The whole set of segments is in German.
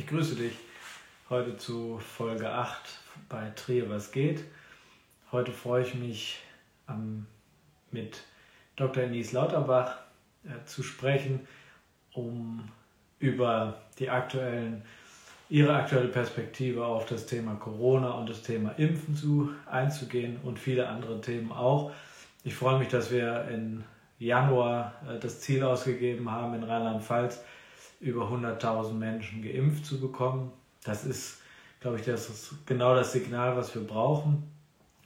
Ich grüße dich heute zu Folge 8 bei Trier Was geht. Heute freue ich mich ähm, mit Dr. Enis Lauterbach äh, zu sprechen, um über die aktuellen, ihre aktuelle Perspektive auf das Thema Corona und das Thema Impfen zu, einzugehen und viele andere Themen auch. Ich freue mich, dass wir in Januar äh, das Ziel ausgegeben haben, in Rheinland-Pfalz über 100.000 Menschen geimpft zu bekommen. Das ist, glaube ich, das ist genau das Signal, was wir brauchen.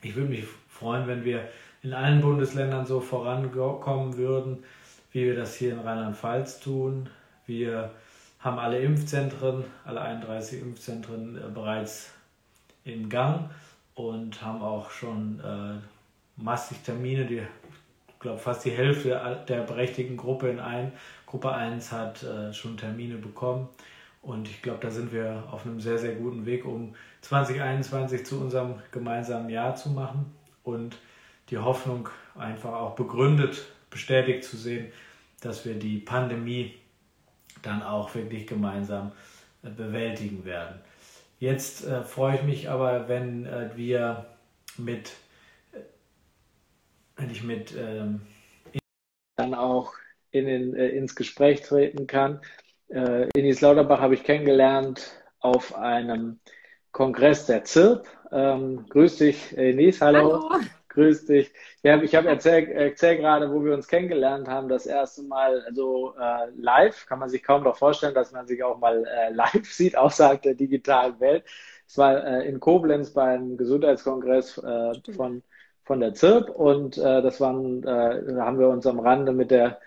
Ich würde mich freuen, wenn wir in allen Bundesländern so vorankommen würden, wie wir das hier in Rheinland-Pfalz tun. Wir haben alle Impfzentren, alle 31 Impfzentren äh, bereits im Gang und haben auch schon äh, massig Termine. Die, ich glaube, fast die Hälfte der berechtigten Gruppe in ein, Gruppe 1 hat äh, schon Termine bekommen. Und ich glaube, da sind wir auf einem sehr, sehr guten Weg, um 2021 zu unserem gemeinsamen Jahr zu machen und die Hoffnung einfach auch begründet, bestätigt zu sehen, dass wir die Pandemie dann auch wirklich gemeinsam äh, bewältigen werden. Jetzt äh, freue ich mich aber, wenn äh, wir mit, äh, wenn ich mit ähm, dann auch in den, äh, ins Gespräch treten kann. Äh, Inis Lauterbach habe ich kennengelernt auf einem Kongress der ZIRP. Ähm, grüß dich, Inis, hallo. hallo. Grüß dich. Ja, ich habe erzählt, erzähl gerade, wo wir uns kennengelernt haben, das erste Mal also äh, live. Kann man sich kaum noch vorstellen, dass man sich auch mal äh, live sieht, außerhalb der digitalen Welt. Es war äh, in Koblenz beim Gesundheitskongress äh, von, von der ZIRP und äh, das waren, äh, da haben wir uns am Rande mit der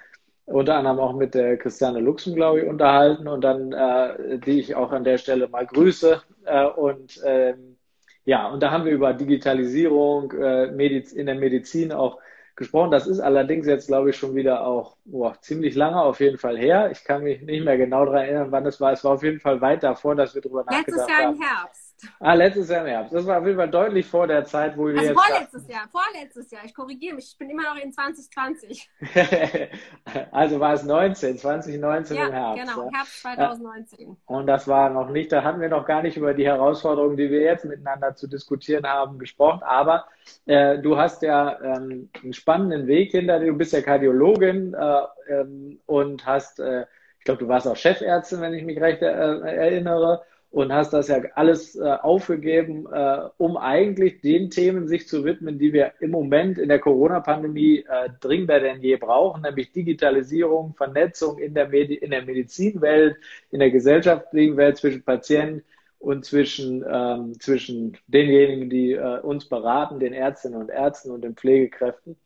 unter anderem auch mit der Christiane Luxem, glaube ich, unterhalten und dann, äh, die ich auch an der Stelle mal grüße. Äh, und ähm, ja, und da haben wir über Digitalisierung äh, Mediz in der Medizin auch gesprochen. Das ist allerdings jetzt, glaube ich, schon wieder auch boah, ziemlich lange auf jeden Fall her. Ich kann mich nicht mehr genau daran erinnern, wann es war. Es war auf jeden Fall weit davor, dass wir darüber nachgedacht haben. Letztes Jahr im Herbst. Ah, letztes Jahr im Herbst. Das war auf jeden Fall deutlich vor der Zeit, wo wir also jetzt. Vorletztes Jahr, vorletztes Jahr. Ich korrigiere mich. Ich bin immer noch in 2020. also war es 19, 2019 ja, im Herbst. Genau, Herbst 2019. Und das war noch nicht, da hatten wir noch gar nicht über die Herausforderungen, die wir jetzt miteinander zu diskutieren haben, gesprochen. Aber äh, du hast ja ähm, einen spannenden Weg hinter dir. Du bist ja Kardiologin äh, ähm, und hast, äh, ich glaube, du warst auch Chefärztin, wenn ich mich recht äh, erinnere und hast das ja alles äh, aufgegeben, äh, um eigentlich den Themen sich zu widmen, die wir im Moment in der Corona-Pandemie äh, dringender denn je brauchen, nämlich Digitalisierung, Vernetzung in der, Medi in der Medizinwelt, in der gesellschaftlichen Welt zwischen Patienten und zwischen, ähm, zwischen denjenigen, die äh, uns beraten, den Ärztinnen und Ärzten und den Pflegekräften.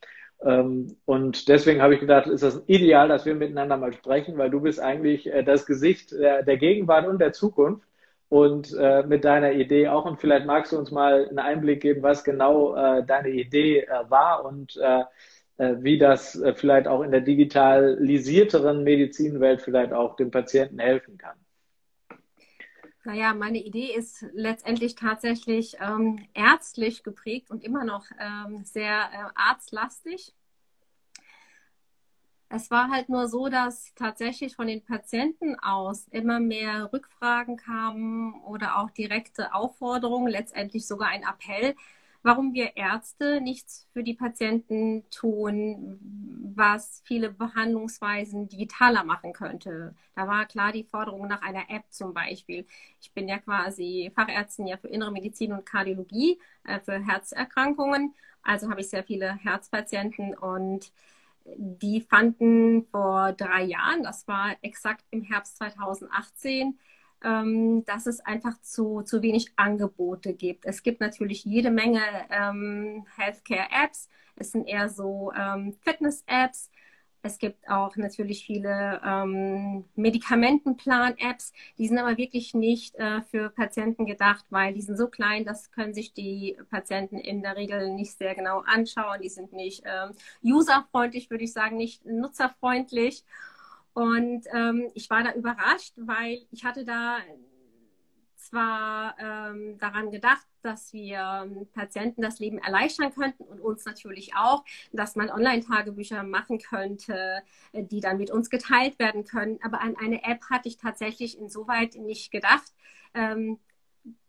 Ähm, und deswegen habe ich gedacht, ist das ideal, dass wir miteinander mal sprechen, weil du bist eigentlich äh, das Gesicht der, der Gegenwart und der Zukunft und äh, mit deiner Idee auch. Und vielleicht magst du uns mal einen Einblick geben, was genau äh, deine Idee äh, war und äh, äh, wie das äh, vielleicht auch in der digitalisierteren Medizinwelt vielleicht auch dem Patienten helfen kann. Naja, meine Idee ist letztendlich tatsächlich ähm, ärztlich geprägt und immer noch ähm, sehr arztlastig. Es war halt nur so, dass tatsächlich von den Patienten aus immer mehr Rückfragen kamen oder auch direkte Aufforderungen, letztendlich sogar ein Appell, warum wir Ärzte nichts für die Patienten tun, was viele Behandlungsweisen digitaler machen könnte. Da war klar die Forderung nach einer App zum Beispiel. Ich bin ja quasi Fachärztin ja für innere Medizin und Kardiologie, äh, für Herzerkrankungen. Also habe ich sehr viele Herzpatienten und die fanden vor drei Jahren, das war exakt im Herbst 2018, ähm, dass es einfach zu, zu wenig Angebote gibt. Es gibt natürlich jede Menge ähm, Healthcare-Apps. Es sind eher so ähm, Fitness-Apps. Es gibt auch natürlich viele ähm, Medikamentenplan-Apps, die sind aber wirklich nicht äh, für Patienten gedacht, weil die sind so klein, das können sich die Patienten in der Regel nicht sehr genau anschauen. Die sind nicht ähm, userfreundlich, würde ich sagen, nicht nutzerfreundlich. Und ähm, ich war da überrascht, weil ich hatte da es war ähm, daran gedacht, dass wir ähm, Patienten das Leben erleichtern könnten und uns natürlich auch, dass man Online-Tagebücher machen könnte, äh, die dann mit uns geteilt werden können. Aber an eine App hatte ich tatsächlich insoweit nicht gedacht. Ähm,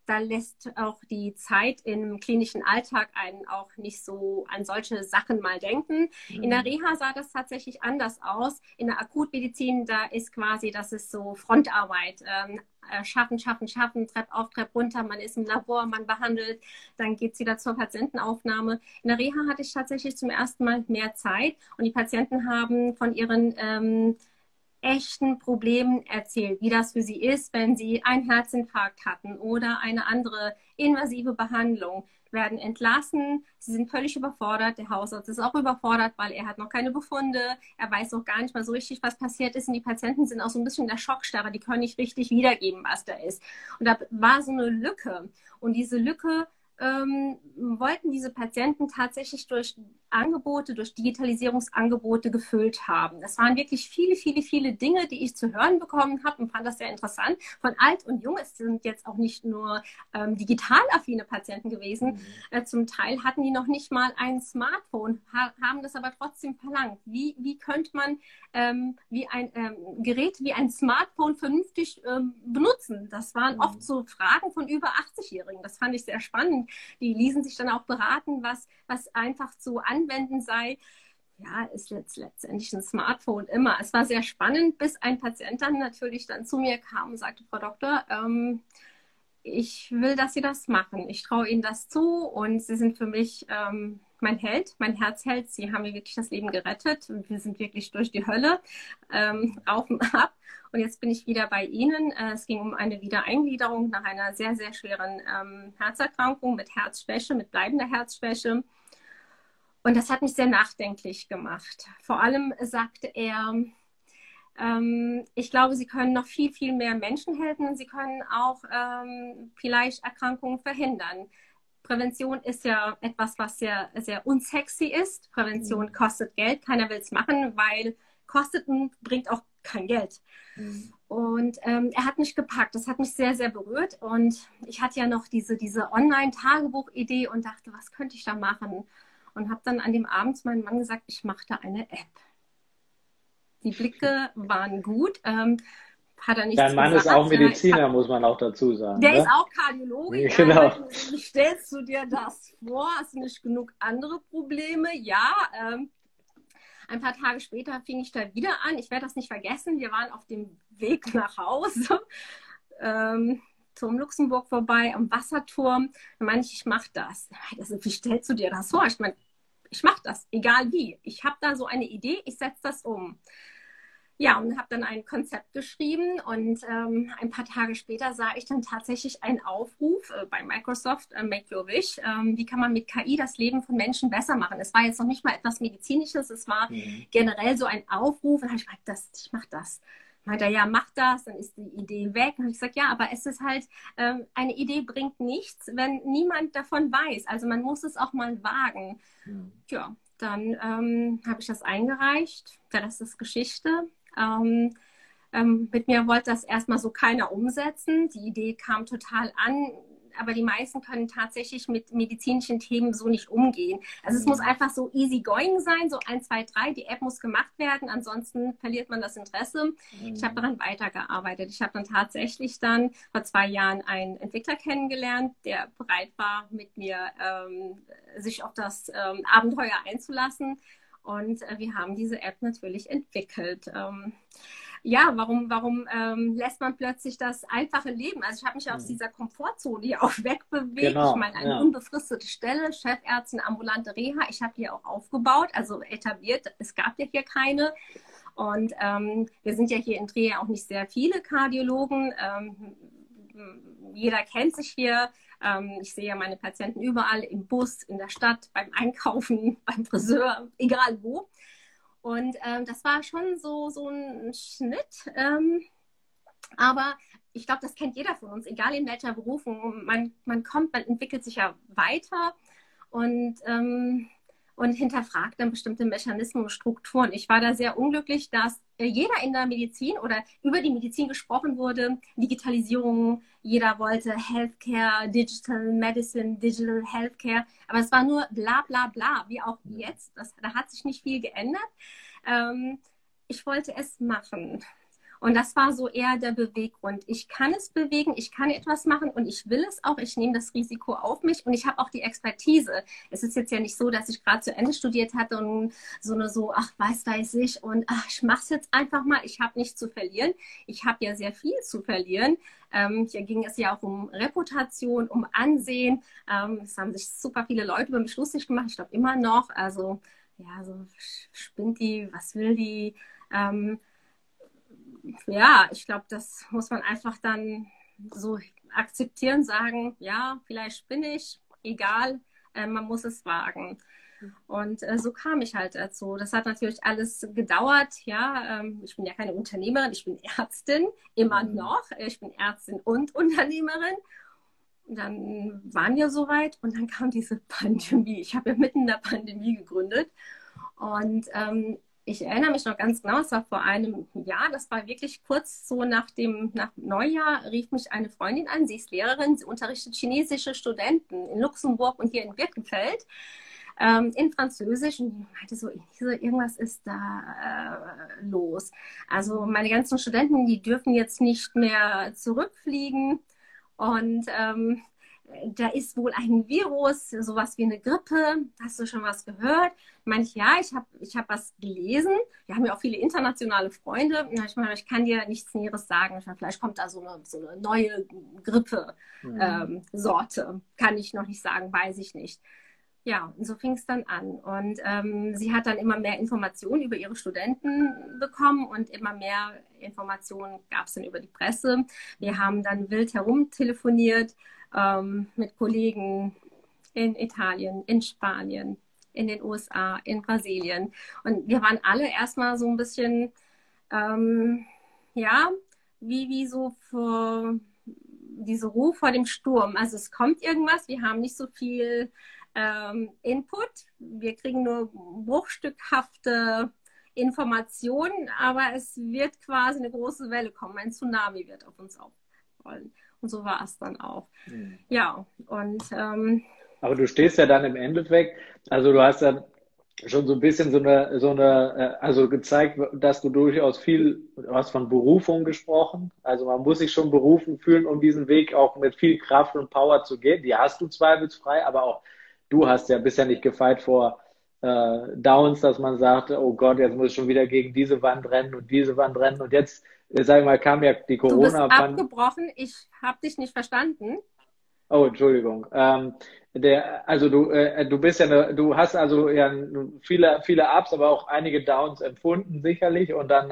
da lässt auch die Zeit im klinischen Alltag einen auch nicht so an solche Sachen mal denken. Mhm. In der mhm. Reha sah das tatsächlich anders aus. In der Akutmedizin, da ist quasi, das ist so Frontarbeit. Ähm, äh, schaffen, schaffen, schaffen, Trepp auf, Trepp runter, man ist im Labor, man behandelt, dann geht es wieder zur Patientenaufnahme. In der Reha hatte ich tatsächlich zum ersten Mal mehr Zeit und die Patienten haben von ihren ähm, echten Problemen erzählt, wie das für sie ist, wenn sie einen Herzinfarkt hatten oder eine andere invasive Behandlung, werden entlassen. Sie sind völlig überfordert. Der Hausarzt ist auch überfordert, weil er hat noch keine Befunde. Er weiß noch gar nicht mal so richtig, was passiert ist. Und die Patienten sind auch so ein bisschen in der Schockstarre. Die können nicht richtig wiedergeben, was da ist. Und da war so eine Lücke. Und diese Lücke ähm, wollten diese Patienten tatsächlich durch Angebote, durch Digitalisierungsangebote gefüllt haben. Das waren wirklich viele, viele, viele Dinge, die ich zu hören bekommen habe und fand das sehr interessant. Von alt und jung, es sind jetzt auch nicht nur ähm, digital affine Patienten gewesen. Mhm. Äh, zum Teil hatten die noch nicht mal ein Smartphone, ha haben das aber trotzdem verlangt. Wie, wie könnte man ähm, wie ein ähm, Gerät wie ein Smartphone vernünftig ähm, benutzen? Das waren mhm. oft so Fragen von über 80-Jährigen. Das fand ich sehr spannend. Die ließen sich dann auch beraten, was, was einfach zu an anwenden sei, ja, ist jetzt letztendlich ein Smartphone immer. Es war sehr spannend, bis ein Patient dann natürlich dann zu mir kam und sagte, Frau Doktor, ähm, ich will, dass Sie das machen. Ich traue Ihnen das zu und Sie sind für mich ähm, mein Held, mein Herzheld. Sie haben mir wirklich das Leben gerettet und wir sind wirklich durch die Hölle ähm, auf und ab. Und jetzt bin ich wieder bei Ihnen. Äh, es ging um eine Wiedereingliederung nach einer sehr, sehr schweren ähm, Herzerkrankung mit Herzschwäche, mit bleibender Herzschwäche. Und das hat mich sehr nachdenklich gemacht. Vor allem sagte er, ähm, ich glaube, sie können noch viel, viel mehr Menschen helfen sie können auch ähm, vielleicht Erkrankungen verhindern. Prävention ist ja etwas, was sehr, sehr unsexy ist. Prävention mhm. kostet Geld. Keiner will es machen, weil kostet und bringt auch kein Geld. Mhm. Und ähm, er hat mich gepackt. Das hat mich sehr, sehr berührt. Und ich hatte ja noch diese, diese Online-Tagebuch-Idee und dachte, was könnte ich da machen? Und habe dann an dem Abend zu meinem Mann gesagt, ich mache da eine App. Die Blicke waren gut. Ähm, hat er nicht Dein Mann gesagt. ist auch Mediziner, muss man auch dazu sagen. Der ne? ist auch Kardiologe. Genau. Wie stellst du dir das vor? Hast du nicht genug andere Probleme? Ja. Ähm, ein paar Tage später fing ich da wieder an. Ich werde das nicht vergessen. Wir waren auf dem Weg nach Hause. Ähm, zum Luxemburg vorbei, am Wasserturm. Dann meine ich, ich mache das. Also, wie stellst du dir das vor? Ich meine, ich mache das, egal wie. Ich habe da so eine Idee, ich setze das um. Ja, und habe dann ein Konzept geschrieben und ähm, ein paar Tage später sah ich dann tatsächlich einen Aufruf äh, bei Microsoft, äh, Make Your Wish, ähm, wie kann man mit KI das Leben von Menschen besser machen. Es war jetzt noch nicht mal etwas Medizinisches, es war mhm. generell so ein Aufruf und habe ich gesagt, das, ich mache das meinte er, ja, mach das, dann ist die Idee weg. Und ich sage, ja, aber es ist halt, ähm, eine Idee bringt nichts, wenn niemand davon weiß. Also man muss es auch mal wagen. Mhm. Ja, dann ähm, habe ich das eingereicht. Ja, das ist Geschichte. Ähm, ähm, mit mir wollte das erstmal so keiner umsetzen. Die Idee kam total an aber die meisten können tatsächlich mit medizinischen Themen so nicht umgehen. Also es muss mhm. einfach so easy going sein, so ein, zwei, drei, die App muss gemacht werden, ansonsten verliert man das Interesse. Mhm. Ich habe daran weitergearbeitet. Ich habe dann tatsächlich dann vor zwei Jahren einen Entwickler kennengelernt, der bereit war, mit mir ähm, sich auf das ähm, Abenteuer einzulassen. Und äh, wir haben diese App natürlich entwickelt. Ähm, ja, warum, warum ähm, lässt man plötzlich das einfache Leben? Also ich habe mich aus mhm. dieser Komfortzone hier auch wegbewegt. Genau, ich meine, eine ja. unbefristete Stelle, Chefärztin, ambulante Reha, ich habe die auch aufgebaut, also etabliert. Es gab ja hier keine. Und ähm, wir sind ja hier in Trier auch nicht sehr viele Kardiologen. Ähm, jeder kennt sich hier. Ähm, ich sehe ja meine Patienten überall im Bus, in der Stadt, beim Einkaufen, beim Friseur, egal wo. Und ähm, das war schon so, so ein Schnitt. Ähm, aber ich glaube, das kennt jeder von uns, egal in welcher Berufung. Man, man kommt, man entwickelt sich ja weiter. Und ähm, und hinterfragt dann bestimmte Mechanismen und Strukturen. Ich war da sehr unglücklich, dass äh, jeder in der Medizin oder über die Medizin gesprochen wurde, Digitalisierung, jeder wollte Healthcare, Digital Medicine, Digital Healthcare, aber es war nur bla bla bla, wie auch jetzt. Das, da hat sich nicht viel geändert. Ähm, ich wollte es machen. Und das war so eher der Beweggrund. Ich kann es bewegen, ich kann etwas machen und ich will es auch. Ich nehme das Risiko auf mich und ich habe auch die Expertise. Es ist jetzt ja nicht so, dass ich gerade zu Ende studiert hatte und so eine so, ach, weiß, weiß ich und ach, ich mache es jetzt einfach mal. Ich habe nichts zu verlieren. Ich habe ja sehr viel zu verlieren. Ähm, hier ging es ja auch um Reputation, um Ansehen. Ähm, es haben sich super viele Leute über mich lustig gemacht. Ich glaube immer noch. Also ja, so spinnt die, was will die? Ähm, ja, ich glaube, das muss man einfach dann so akzeptieren, sagen, ja, vielleicht bin ich, egal, äh, man muss es wagen. Und äh, so kam ich halt dazu. Das hat natürlich alles gedauert. Ja, ähm, ich bin ja keine Unternehmerin, ich bin Ärztin, immer mhm. noch. Ich bin Ärztin und Unternehmerin. Und dann waren wir soweit und dann kam diese Pandemie. Ich habe ja mitten in der Pandemie gegründet. Und ähm, ich erinnere mich noch ganz genau, es war vor einem Jahr, das war wirklich kurz so nach dem nach Neujahr, rief mich eine Freundin an, sie ist Lehrerin, sie unterrichtet chinesische Studenten in Luxemburg und hier in Birkenfeld ähm, in Französisch und meinte so, irgendwas ist da äh, los. Also meine ganzen Studenten, die dürfen jetzt nicht mehr zurückfliegen und ähm, da ist wohl ein Virus, sowas wie eine Grippe. Hast du schon was gehört? Meine ich, ja, ich habe ich hab was gelesen. Wir haben ja auch viele internationale Freunde. Ich meine, ich kann dir nichts Näheres sagen. Meine, vielleicht kommt da so eine, so eine neue Grippe-Sorte. Mhm. Ähm, kann ich noch nicht sagen, weiß ich nicht. Ja, und so fing es dann an. Und ähm, sie hat dann immer mehr Informationen über ihre Studenten bekommen und immer mehr Informationen gab es dann über die Presse. Wir haben dann wild herumtelefoniert ähm, mit Kollegen in Italien, in Spanien, in den USA, in Brasilien. Und wir waren alle erstmal so ein bisschen, ähm, ja, wie, wie so für diese Ruhe vor dem Sturm. Also es kommt irgendwas, wir haben nicht so viel ähm, Input, wir kriegen nur bruchstückhafte Informationen, aber es wird quasi eine große Welle kommen, ein Tsunami wird auf uns aufrollen. Und so war es dann auch. Mhm. Ja, und. Ähm, Aber du stehst ja dann im Endeffekt, also du hast dann schon so ein bisschen so eine, so eine, äh, also gezeigt, dass du durchaus viel, du hast von Berufung gesprochen. Also man muss sich schon berufen fühlen, um diesen Weg auch mit viel Kraft und Power zu gehen. Die hast du zweifelsfrei, aber auch du hast ja bisher nicht gefeit vor äh, Downs, dass man sagt, oh Gott, jetzt muss ich schon wieder gegen diese Wand rennen und diese Wand rennen und jetzt sag ich mal, kam ja die corona Du bist abgebrochen, ich habe dich nicht verstanden. Oh, Entschuldigung. Ähm, der, also du, äh, du bist ja, eine, du hast also ja viele, viele Ups, aber auch einige Downs empfunden sicherlich. Und dann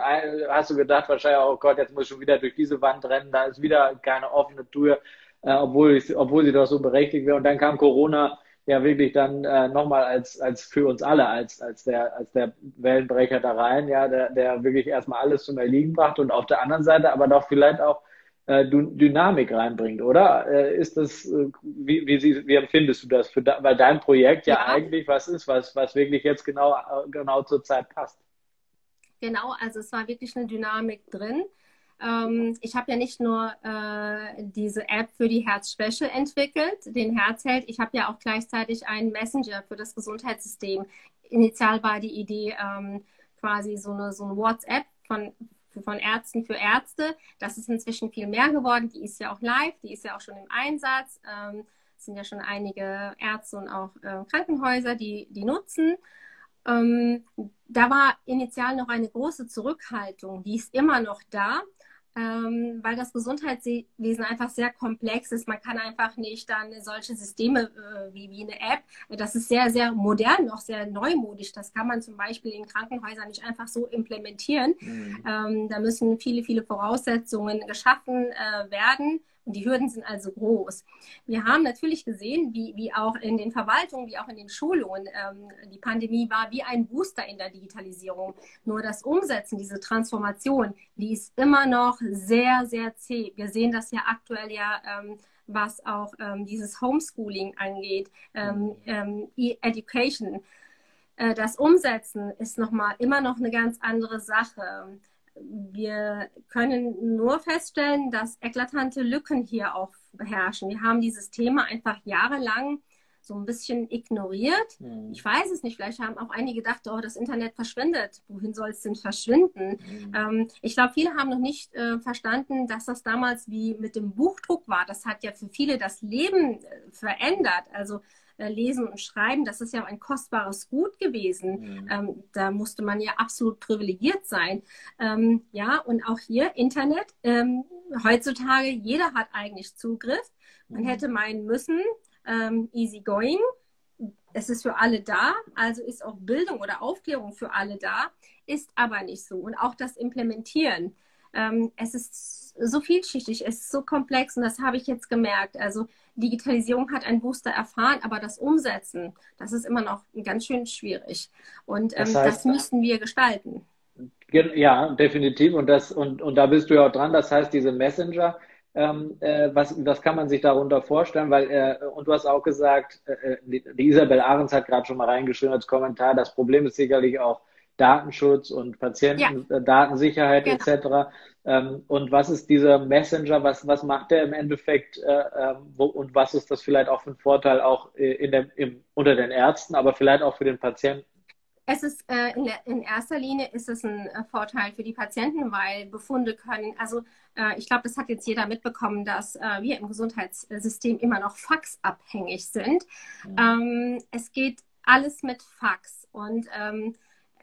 hast du gedacht wahrscheinlich, oh Gott, jetzt muss ich schon wieder durch diese Wand rennen. Da ist wieder keine offene Tür, äh, obwohl ich, obwohl sie doch so berechtigt wäre. Und dann kam Corona ja wirklich dann äh, nochmal als, als für uns alle, als, als der, als der Wellenbrecher da rein, ja, der, der wirklich erstmal alles zum Erliegen brachte und auf der anderen Seite aber doch vielleicht auch äh, Dynamik reinbringt, oder? Äh, ist das, äh, wie, wie, wie empfindest du das? Für da, weil dein Projekt ja, ja, eigentlich was ist, was, was wirklich jetzt genau, äh, genau zur Zeit passt. Genau, also es war wirklich eine Dynamik drin. Ähm, ich habe ja nicht nur äh, diese App für die Herzschwäche entwickelt, den Herzheld, ich habe ja auch gleichzeitig einen Messenger für das Gesundheitssystem. Initial war die Idee ähm, quasi so eine, so eine WhatsApp von, von Ärzten für Ärzte. Das ist inzwischen viel mehr geworden. Die ist ja auch live, die ist ja auch schon im Einsatz. Ähm, es sind ja schon einige Ärzte und auch äh, Krankenhäuser, die die nutzen. Ähm, da war initial noch eine große Zurückhaltung, die ist immer noch da ähm, weil das Gesundheitswesen einfach sehr komplex ist. Man kann einfach nicht dann solche Systeme äh, wie, wie eine App, das ist sehr, sehr modern, noch sehr neumodisch. Das kann man zum Beispiel in Krankenhäusern nicht einfach so implementieren. Mhm. Ähm, da müssen viele, viele Voraussetzungen geschaffen äh, werden. Und die Hürden sind also groß. Wir haben natürlich gesehen, wie, wie auch in den Verwaltungen, wie auch in den Schulungen, ähm, die Pandemie war wie ein Booster in der Digitalisierung. Nur das Umsetzen, diese Transformation, die ist immer noch sehr, sehr zäh. Wir sehen das ja aktuell ja. Ähm, was auch ähm, dieses Homeschooling angeht, ähm, ähm, E-Education. Äh, das Umsetzen ist noch mal immer noch eine ganz andere Sache. Wir können nur feststellen, dass eklatante Lücken hier auch herrschen. Wir haben dieses Thema einfach jahrelang so ein bisschen ignoriert. Mhm. Ich weiß es nicht, vielleicht haben auch einige gedacht, oh, das Internet verschwindet. Wohin soll es denn verschwinden? Mhm. Ähm, ich glaube, viele haben noch nicht äh, verstanden, dass das damals wie mit dem Buchdruck war. Das hat ja für viele das Leben äh, verändert. Also Lesen und Schreiben, das ist ja ein kostbares Gut gewesen. Mhm. Ähm, da musste man ja absolut privilegiert sein. Ähm, ja, und auch hier Internet. Ähm, heutzutage, jeder hat eigentlich Zugriff. Man mhm. hätte meinen müssen, ähm, easy going. Es ist für alle da, also ist auch Bildung oder Aufklärung für alle da, ist aber nicht so. Und auch das Implementieren. Ähm, es ist so vielschichtig, es ist so komplex und das habe ich jetzt gemerkt. Also Digitalisierung hat ein Booster erfahren, aber das Umsetzen, das ist immer noch ganz schön schwierig. Und ähm, das, heißt, das müssten wir gestalten. Ja, definitiv. Und, das, und, und da bist du ja auch dran. Das heißt, diese Messenger, ähm, äh, was, was kann man sich darunter vorstellen? Weil, äh, und du hast auch gesagt, äh, die, die Isabel Ahrens hat gerade schon mal reingeschrieben als Kommentar, das Problem ist sicherlich auch Datenschutz und Patientendatensicherheit ja. genau. etc. Ähm, und was ist dieser Messenger? Was, was macht der im Endeffekt? Äh, äh, wo, und was ist das vielleicht auch für ein Vorteil auch äh, in der, im, unter den Ärzten, aber vielleicht auch für den Patienten? Es ist äh, in, der, in, erster Linie ist es ein äh, Vorteil für die Patienten, weil Befunde können, also äh, ich glaube, das hat jetzt jeder mitbekommen, dass äh, wir im Gesundheitssystem immer noch faxabhängig sind. Mhm. Ähm, es geht alles mit Fax und ähm,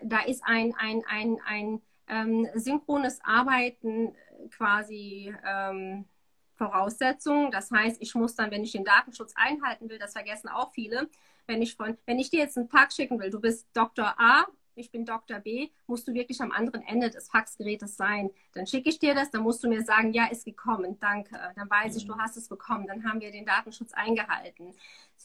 da ist ein, ein, ein, ein ähm, synchrones Arbeiten quasi ähm, Voraussetzung. Das heißt, ich muss dann, wenn ich den Datenschutz einhalten will, das vergessen auch viele, wenn ich von, wenn ich dir jetzt einen Pack schicken will, du bist Dr. A, ich bin Dr. B, musst du wirklich am anderen Ende des Faxgerätes sein. Dann schicke ich dir das, dann musst du mir sagen, ja, ist gekommen, danke. Dann weiß ich, du hast es bekommen. Dann haben wir den Datenschutz eingehalten.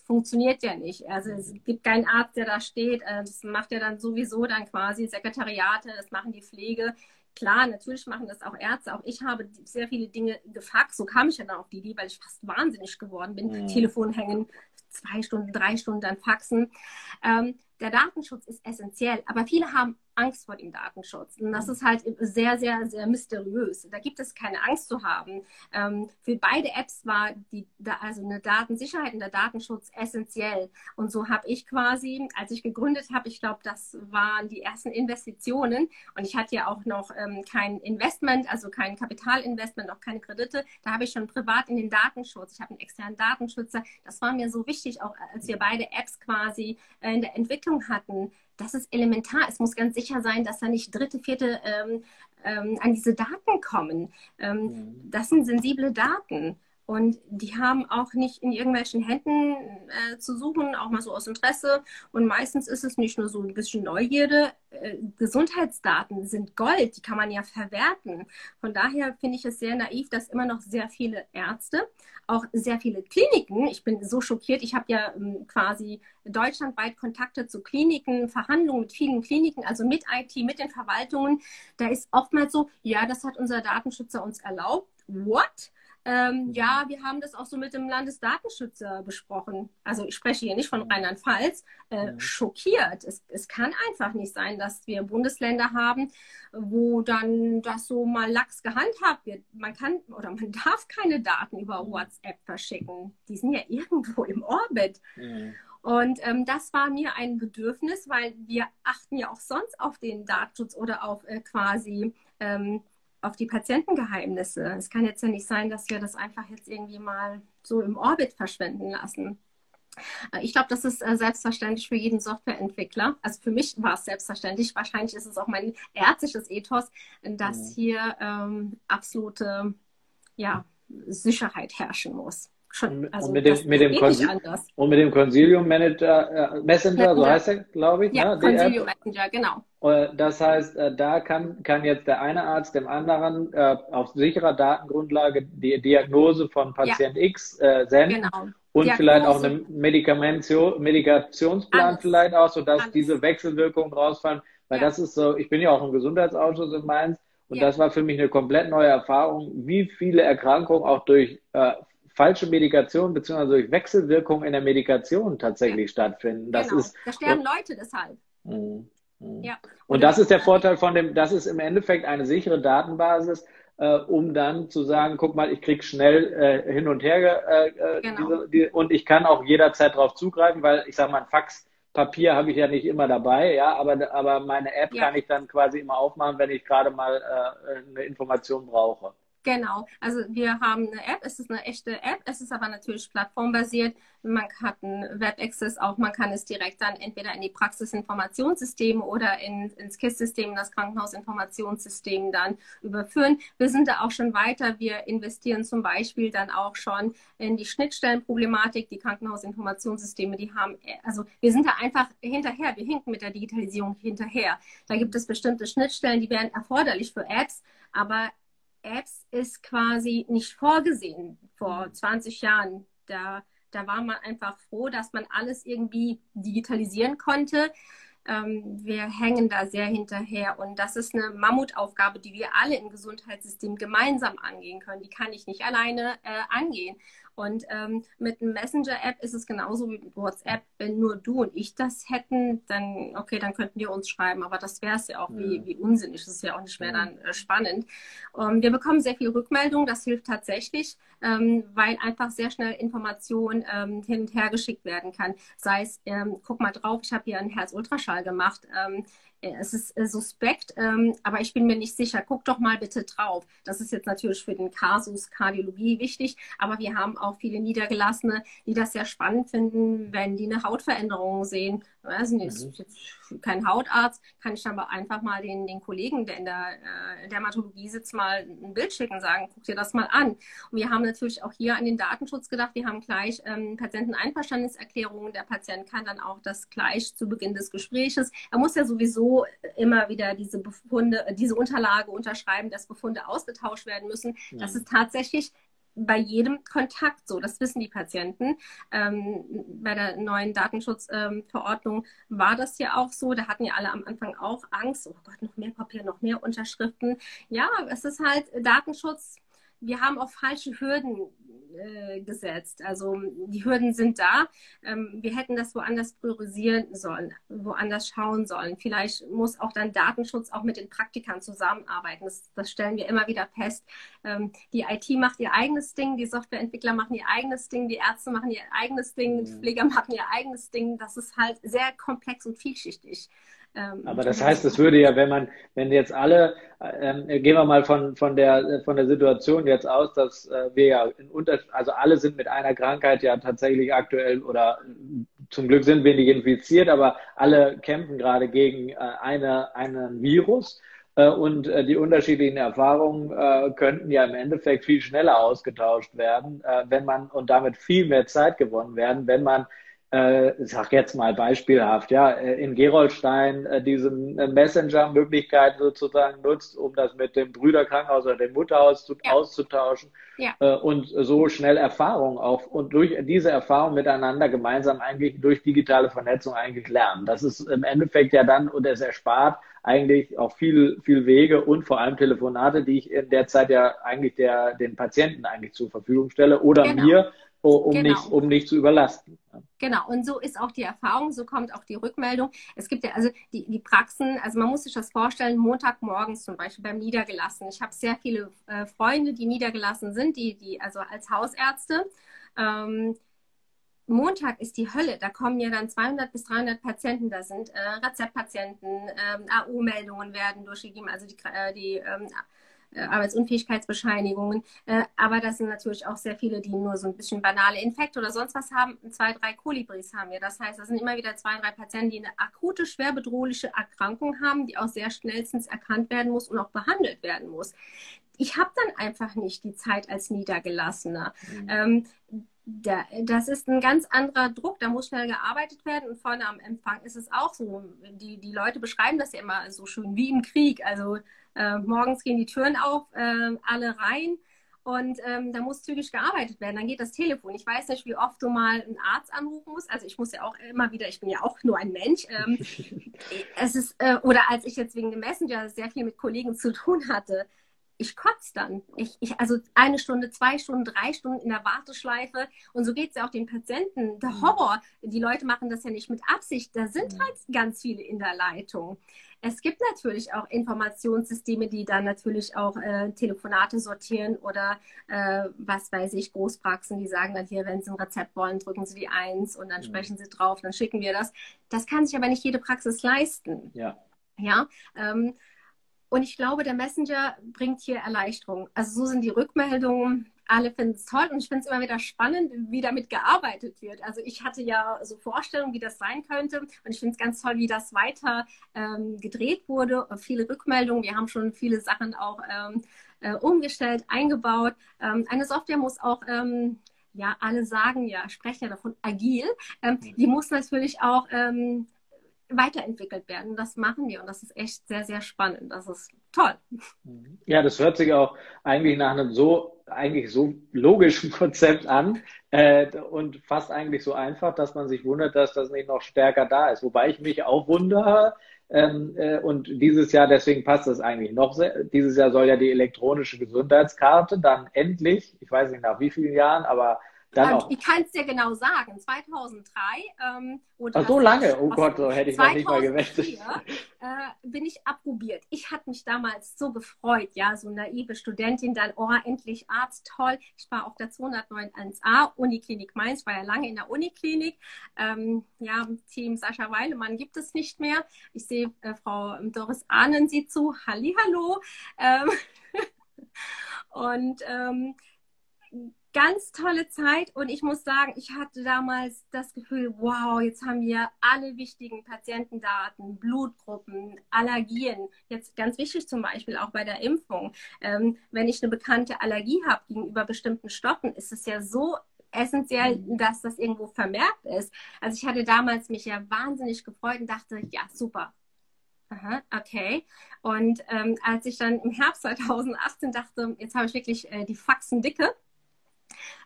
Funktioniert ja nicht. Also es gibt keinen Arzt, der da steht. Äh, das macht ja dann sowieso dann quasi Sekretariate, das machen die Pflege. Klar, natürlich machen das auch Ärzte. Auch ich habe sehr viele Dinge gefaxt. So kam ich ja dann auf die Idee, weil ich fast wahnsinnig geworden bin. Mhm. Telefon hängen, zwei Stunden, drei Stunden dann faxen. Ähm, der Datenschutz ist essentiell, aber viele haben Angst vor dem Datenschutz. Und das mhm. ist halt sehr, sehr, sehr mysteriös. Da gibt es keine Angst zu haben. Ähm, für beide Apps war die, also eine Datensicherheit und der Datenschutz essentiell. Und so habe ich quasi, als ich gegründet habe, ich glaube, das waren die ersten Investitionen. Und ich hatte ja auch noch ähm, kein Investment, also kein Kapitalinvestment, auch keine Kredite. Da habe ich schon privat in den Datenschutz. Ich habe einen externen Datenschützer. Das war mir so wichtig, auch als wir beide Apps quasi äh, in der Entwicklung hatten das ist elementar. Es muss ganz sicher sein, dass da nicht dritte, vierte ähm, ähm, an diese Daten kommen. Ähm, mhm. Das sind sensible Daten. Und die haben auch nicht in irgendwelchen Händen äh, zu suchen, auch mal so aus Interesse. Und meistens ist es nicht nur so ein bisschen Neugierde. Äh, Gesundheitsdaten sind Gold, die kann man ja verwerten. Von daher finde ich es sehr naiv, dass immer noch sehr viele Ärzte, auch sehr viele Kliniken, ich bin so schockiert, ich habe ja ähm, quasi deutschlandweit Kontakte zu Kliniken, Verhandlungen mit vielen Kliniken, also mit IT, mit den Verwaltungen. Da ist oftmals so, ja, das hat unser Datenschützer uns erlaubt. What? Ähm, ja, wir haben das auch so mit dem Landesdatenschützer besprochen. Also ich spreche hier nicht von Rheinland-Pfalz. Äh, ja. Schockiert. Es, es kann einfach nicht sein, dass wir Bundesländer haben, wo dann das so mal lax gehandhabt wird. Man kann oder man darf keine Daten über WhatsApp verschicken. Die sind ja irgendwo im Orbit. Ja. Und ähm, das war mir ein Bedürfnis, weil wir achten ja auch sonst auf den Datenschutz oder auf äh, quasi ähm, auf die Patientengeheimnisse. Es kann jetzt ja nicht sein, dass wir das einfach jetzt irgendwie mal so im Orbit verschwenden lassen. Äh, ich glaube, das ist äh, selbstverständlich für jeden Softwareentwickler. Also für mich war es selbstverständlich. Wahrscheinlich ist es auch mein ärztliches Ethos, dass mhm. hier ähm, absolute ja, Sicherheit herrschen muss. Schon, also und, mit dem, mit dem und mit dem Consilium Manager, äh, Messenger, so heißt er, glaube ich. Ja, ne? Consilium Messenger, genau. Äh, das heißt, äh, da kann, kann jetzt der eine Arzt dem anderen äh, auf sicherer Datengrundlage die Diagnose von Patient ja. X äh, senden. Genau. Und Diagnose. vielleicht auch einen Medikationsplan Alles. vielleicht auch, sodass Alles. diese Wechselwirkungen rausfallen. Weil ja. das ist so, ich bin ja auch im Gesundheitsausschuss in Mainz und ja. das war für mich eine komplett neue Erfahrung, wie viele Erkrankungen auch durch äh, falsche Medikation beziehungsweise durch Wechselwirkung in der Medikation tatsächlich stattfinden. Das genau. ist, da sterben Leute deshalb. Mhm. Mhm. Ja. Und das ist der Vorteil von dem, das ist im Endeffekt eine sichere Datenbasis, äh, um dann zu sagen, guck mal, ich krieg schnell äh, hin und her äh, äh genau. diese, die, und ich kann auch jederzeit darauf zugreifen, weil ich sage mal, ein Fax Papier habe ich ja nicht immer dabei, ja, aber, aber meine App ja. kann ich dann quasi immer aufmachen, wenn ich gerade mal äh, eine Information brauche. Genau, also wir haben eine App, es ist eine echte App, es ist aber natürlich plattformbasiert. Man hat einen Web-Access auch, man kann es direkt dann entweder in die Praxisinformationssysteme oder in, ins KISS-System, das Krankenhausinformationssystem dann überführen. Wir sind da auch schon weiter. Wir investieren zum Beispiel dann auch schon in die Schnittstellenproblematik. Die Krankenhausinformationssysteme, die haben, also wir sind da einfach hinterher, wir hinken mit der Digitalisierung hinterher. Da gibt es bestimmte Schnittstellen, die wären erforderlich für Apps, aber Apps ist quasi nicht vorgesehen vor 20 mhm. Jahren. Da, da war man einfach froh, dass man alles irgendwie digitalisieren konnte. Ähm, wir hängen da sehr hinterher und das ist eine Mammutaufgabe, die wir alle im Gesundheitssystem gemeinsam angehen können. Die kann ich nicht alleine äh, angehen. Und ähm, mit einem Messenger-App ist es genauso wie mit WhatsApp. Wenn nur du und ich das hätten, dann, okay, dann könnten wir uns schreiben. Aber das wäre es ja auch, ja. Wie, wie unsinnig. Das ist ja auch nicht mehr dann äh, spannend. Ähm, wir bekommen sehr viel Rückmeldung. Das hilft tatsächlich, ähm, weil einfach sehr schnell Informationen ähm, hin und her geschickt werden kann. Sei es, ähm, guck mal drauf, ich habe hier einen Herz-Ultraschall gemacht. Es ist äh, suspekt, ähm, aber ich bin mir nicht sicher. Guck doch mal bitte drauf. Das ist jetzt natürlich für den Kasus Kardiologie wichtig, aber wir haben auch viele Niedergelassene, die das sehr spannend finden, wenn die eine Hautveränderung sehen. Also mhm. Kein Hautarzt, kann ich aber einfach mal den, den Kollegen, der in der äh, Dermatologie sitzt, mal ein Bild schicken und sagen, guck dir das mal an. Und wir haben natürlich auch hier an den Datenschutz gedacht. Wir haben gleich ähm, Patienteneinverständniserklärungen. Der Patient kann dann auch das gleich zu Beginn des Gespräches. Er muss ja sowieso immer wieder diese Befunde, diese Unterlage unterschreiben, dass Befunde ausgetauscht werden müssen. Ja. Das ist tatsächlich bei jedem Kontakt so. Das wissen die Patienten. Ähm, bei der neuen Datenschutzverordnung ähm, war das ja auch so. Da hatten ja alle am Anfang auch Angst. Oh Gott, noch mehr Papier, noch mehr Unterschriften. Ja, es ist halt Datenschutz. Wir haben auch falsche Hürden äh, gesetzt. Also die Hürden sind da. Ähm, wir hätten das woanders priorisieren sollen, woanders schauen sollen. Vielleicht muss auch dann Datenschutz auch mit den Praktikern zusammenarbeiten. Das, das stellen wir immer wieder fest. Ähm, die IT macht ihr eigenes Ding, die Softwareentwickler machen ihr eigenes Ding, die Ärzte machen ihr eigenes Ding, die mhm. Pfleger machen ihr eigenes Ding. Das ist halt sehr komplex und vielschichtig. Ähm, Aber das heißt, es würde ja, wenn man, wenn jetzt alle, ähm, gehen wir mal von, von der, von der Situation jetzt aus, dass äh, wir ja in unter, also alle sind mit einer Krankheit ja tatsächlich aktuell oder zum Glück sind wir nicht infiziert, aber alle kämpfen gerade gegen äh, eine, einen Virus. Äh, und äh, die unterschiedlichen Erfahrungen äh, könnten ja im Endeffekt viel schneller ausgetauscht werden, äh, wenn man und damit viel mehr Zeit gewonnen werden, wenn man äh, sag jetzt mal beispielhaft, ja, äh, in Gerolstein äh, diese äh, Messenger-Möglichkeit sozusagen nutzt, um das mit dem Brüderkrankenhaus oder dem Mutterhaus zu, ja. auszutauschen ja. Äh, und so schnell Erfahrung auch und durch diese Erfahrung miteinander gemeinsam eigentlich durch digitale Vernetzung eigentlich lernen. Das ist im Endeffekt ja dann und es erspart eigentlich auch viel, viel Wege und vor allem Telefonate, die ich in der Zeit ja eigentlich der, den Patienten eigentlich zur Verfügung stelle oder genau. mir, um, genau. nicht, um nicht zu überlasten. Genau, und so ist auch die Erfahrung, so kommt auch die Rückmeldung. Es gibt ja also die, die Praxen, also man muss sich das vorstellen, Montagmorgens zum Beispiel beim Niedergelassen. Ich habe sehr viele äh, Freunde, die niedergelassen sind, die, die also als Hausärzte. Ähm, Montag ist die Hölle. Da kommen ja dann 200 bis 300 Patienten. Da sind äh, Rezeptpatienten, ähm, AU-Meldungen werden durchgegeben, also die, äh, die ähm, äh, Arbeitsunfähigkeitsbescheinigungen. Äh, aber das sind natürlich auch sehr viele, die nur so ein bisschen banale Infekte oder sonst was haben. Zwei, drei Kolibris haben wir. Das heißt, das sind immer wieder zwei, drei Patienten, die eine akute, schwer bedrohliche Erkrankung haben, die auch sehr schnellstens erkannt werden muss und auch behandelt werden muss. Ich habe dann einfach nicht die Zeit als Niedergelassener. Mhm. Ähm, da, das ist ein ganz anderer Druck, da muss schnell gearbeitet werden und vorne am Empfang ist es auch so. Die, die Leute beschreiben das ja immer so schön wie im Krieg. Also äh, morgens gehen die Türen auf, äh, alle rein und ähm, da muss zügig gearbeitet werden. Dann geht das Telefon. Ich weiß nicht, wie oft du mal einen Arzt anrufen musst. Also ich muss ja auch immer wieder, ich bin ja auch nur ein Mensch. Ähm, es ist, äh, oder als ich jetzt wegen dem Messenger sehr viel mit Kollegen zu tun hatte, ich kotze dann. Ich, ich, also eine Stunde, zwei Stunden, drei Stunden in der Warteschleife. Und so geht es ja auch den Patienten. Der mhm. Horror. Die Leute machen das ja nicht mit Absicht. Da sind mhm. halt ganz viele in der Leitung. Es gibt natürlich auch Informationssysteme, die dann natürlich auch äh, Telefonate sortieren oder äh, was weiß ich, Großpraxen, die sagen dann hier, wenn Sie ein Rezept wollen, drücken Sie die Eins und dann mhm. sprechen Sie drauf, dann schicken wir das. Das kann sich aber nicht jede Praxis leisten. Ja. Ja. Ähm, und ich glaube, der Messenger bringt hier Erleichterung. Also so sind die Rückmeldungen. Alle finden es toll und ich finde es immer wieder spannend, wie damit gearbeitet wird. Also ich hatte ja so Vorstellungen, wie das sein könnte und ich finde es ganz toll, wie das weiter ähm, gedreht wurde. Viele Rückmeldungen. Wir haben schon viele Sachen auch ähm, äh, umgestellt, eingebaut. Ähm, eine Software muss auch ähm, ja, alle sagen ja, sprechen ja davon agil. Ähm, die muss natürlich auch ähm, weiterentwickelt werden. Das machen wir und das ist echt sehr, sehr spannend. Das ist toll. Ja, das hört sich auch eigentlich nach einem so, eigentlich so logischen Konzept an äh, und fast eigentlich so einfach, dass man sich wundert, dass das nicht noch stärker da ist. Wobei ich mich auch wundere, ähm, äh, und dieses Jahr, deswegen passt das eigentlich noch sehr. Dieses Jahr soll ja die elektronische Gesundheitskarte dann endlich, ich weiß nicht nach wie vielen Jahren, aber dann ähm, ich kann es dir genau sagen. 2003 ähm, oder Ach, so lange? Oh Gott, so hätte ich 2004, noch nicht mal gewettet. Äh, bin ich approbiert. Ich hatte mich damals so gefreut, ja, so naive Studentin, dann, oh, endlich Arzt, toll. Ich war auf der 291a Uniklinik Mainz, war ja lange in der Uniklinik. Ähm, ja, Team Sascha Weilemann gibt es nicht mehr. Ich sehe äh, Frau Doris Ahnen sieht zu. Hallihallo. Ähm, und ähm, ganz tolle Zeit und ich muss sagen, ich hatte damals das Gefühl, wow, jetzt haben wir alle wichtigen Patientendaten, Blutgruppen, Allergien. Jetzt ganz wichtig zum Beispiel auch bei der Impfung. Ähm, wenn ich eine bekannte Allergie habe gegenüber bestimmten Stoffen, ist es ja so essentiell, mhm. dass das irgendwo vermerkt ist. Also ich hatte damals mich ja wahnsinnig gefreut und dachte, ja, super, Aha, okay. Und ähm, als ich dann im Herbst 2018 dachte, jetzt habe ich wirklich äh, die Faxen dicke,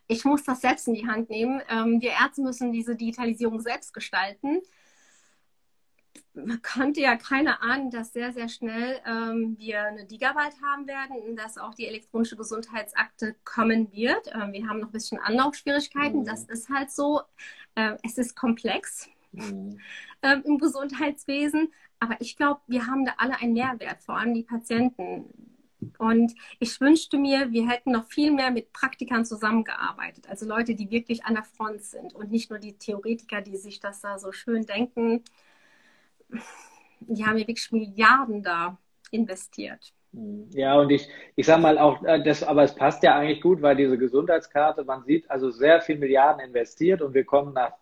ich muss das selbst in die Hand nehmen. Ähm, wir Ärzte müssen diese Digitalisierung selbst gestalten. Man konnte ja keine ahnen, dass sehr, sehr schnell ähm, wir eine Digawald haben werden, dass auch die elektronische Gesundheitsakte kommen wird. Ähm, wir haben noch ein bisschen Anlaufschwierigkeiten. Mhm. Das ist halt so. Äh, es ist komplex mhm. ähm, im Gesundheitswesen. Aber ich glaube, wir haben da alle einen Mehrwert, vor allem die Patienten und ich wünschte mir, wir hätten noch viel mehr mit Praktikern zusammengearbeitet. Also Leute, die wirklich an der Front sind und nicht nur die Theoretiker, die sich das da so schön denken. Die haben ja wirklich Milliarden da investiert. Ja, und ich, ich sag mal auch, äh, das, aber es passt ja eigentlich gut, weil diese Gesundheitskarte, man sieht also sehr viel Milliarden investiert und wir kommen nach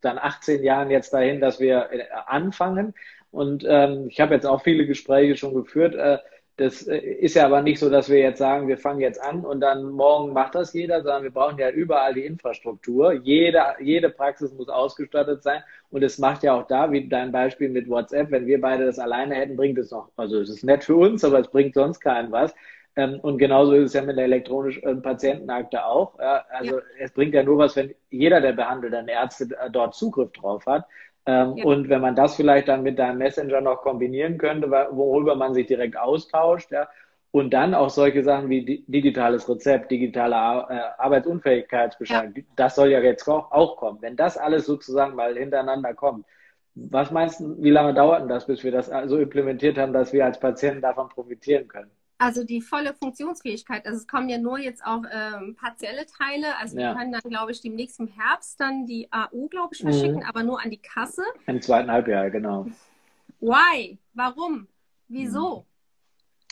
dann 18 Jahren jetzt dahin, dass wir äh, anfangen. Und ähm, ich habe jetzt auch viele Gespräche schon geführt. Äh, das äh, ist ja aber nicht so, dass wir jetzt sagen, wir fangen jetzt an und dann morgen macht das jeder, sondern wir brauchen ja überall die Infrastruktur. Jede, jede Praxis muss ausgestattet sein. Und es macht ja auch da, wie dein Beispiel mit WhatsApp, wenn wir beide das alleine hätten, bringt es noch, also es ist nett für uns, aber es bringt sonst keinen was. Ähm, und genauso ist es ja mit der elektronischen Patientenakte auch. Also ja. es bringt ja nur was, wenn jeder der behandelnden Ärzte äh, dort Zugriff drauf hat. Ähm, ja. Und wenn man das vielleicht dann mit deinem Messenger noch kombinieren könnte, worüber man sich direkt austauscht, ja, und dann auch solche Sachen wie digitales Rezept, digitale äh, Arbeitsunfähigkeitsbescheid, ja. das soll ja jetzt auch kommen. Wenn das alles sozusagen mal hintereinander kommt, was meinst du, wie lange dauert denn das, bis wir das so implementiert haben, dass wir als Patienten davon profitieren können? Also die volle Funktionsfähigkeit. Also es kommen ja nur jetzt auch ähm, partielle Teile. Also ja. wir können dann, glaube ich, demnächst im Herbst dann die AU, glaube ich, verschicken, mhm. aber nur an die Kasse. Im zweiten Halbjahr, genau. Why? Warum? Wieso? Mhm.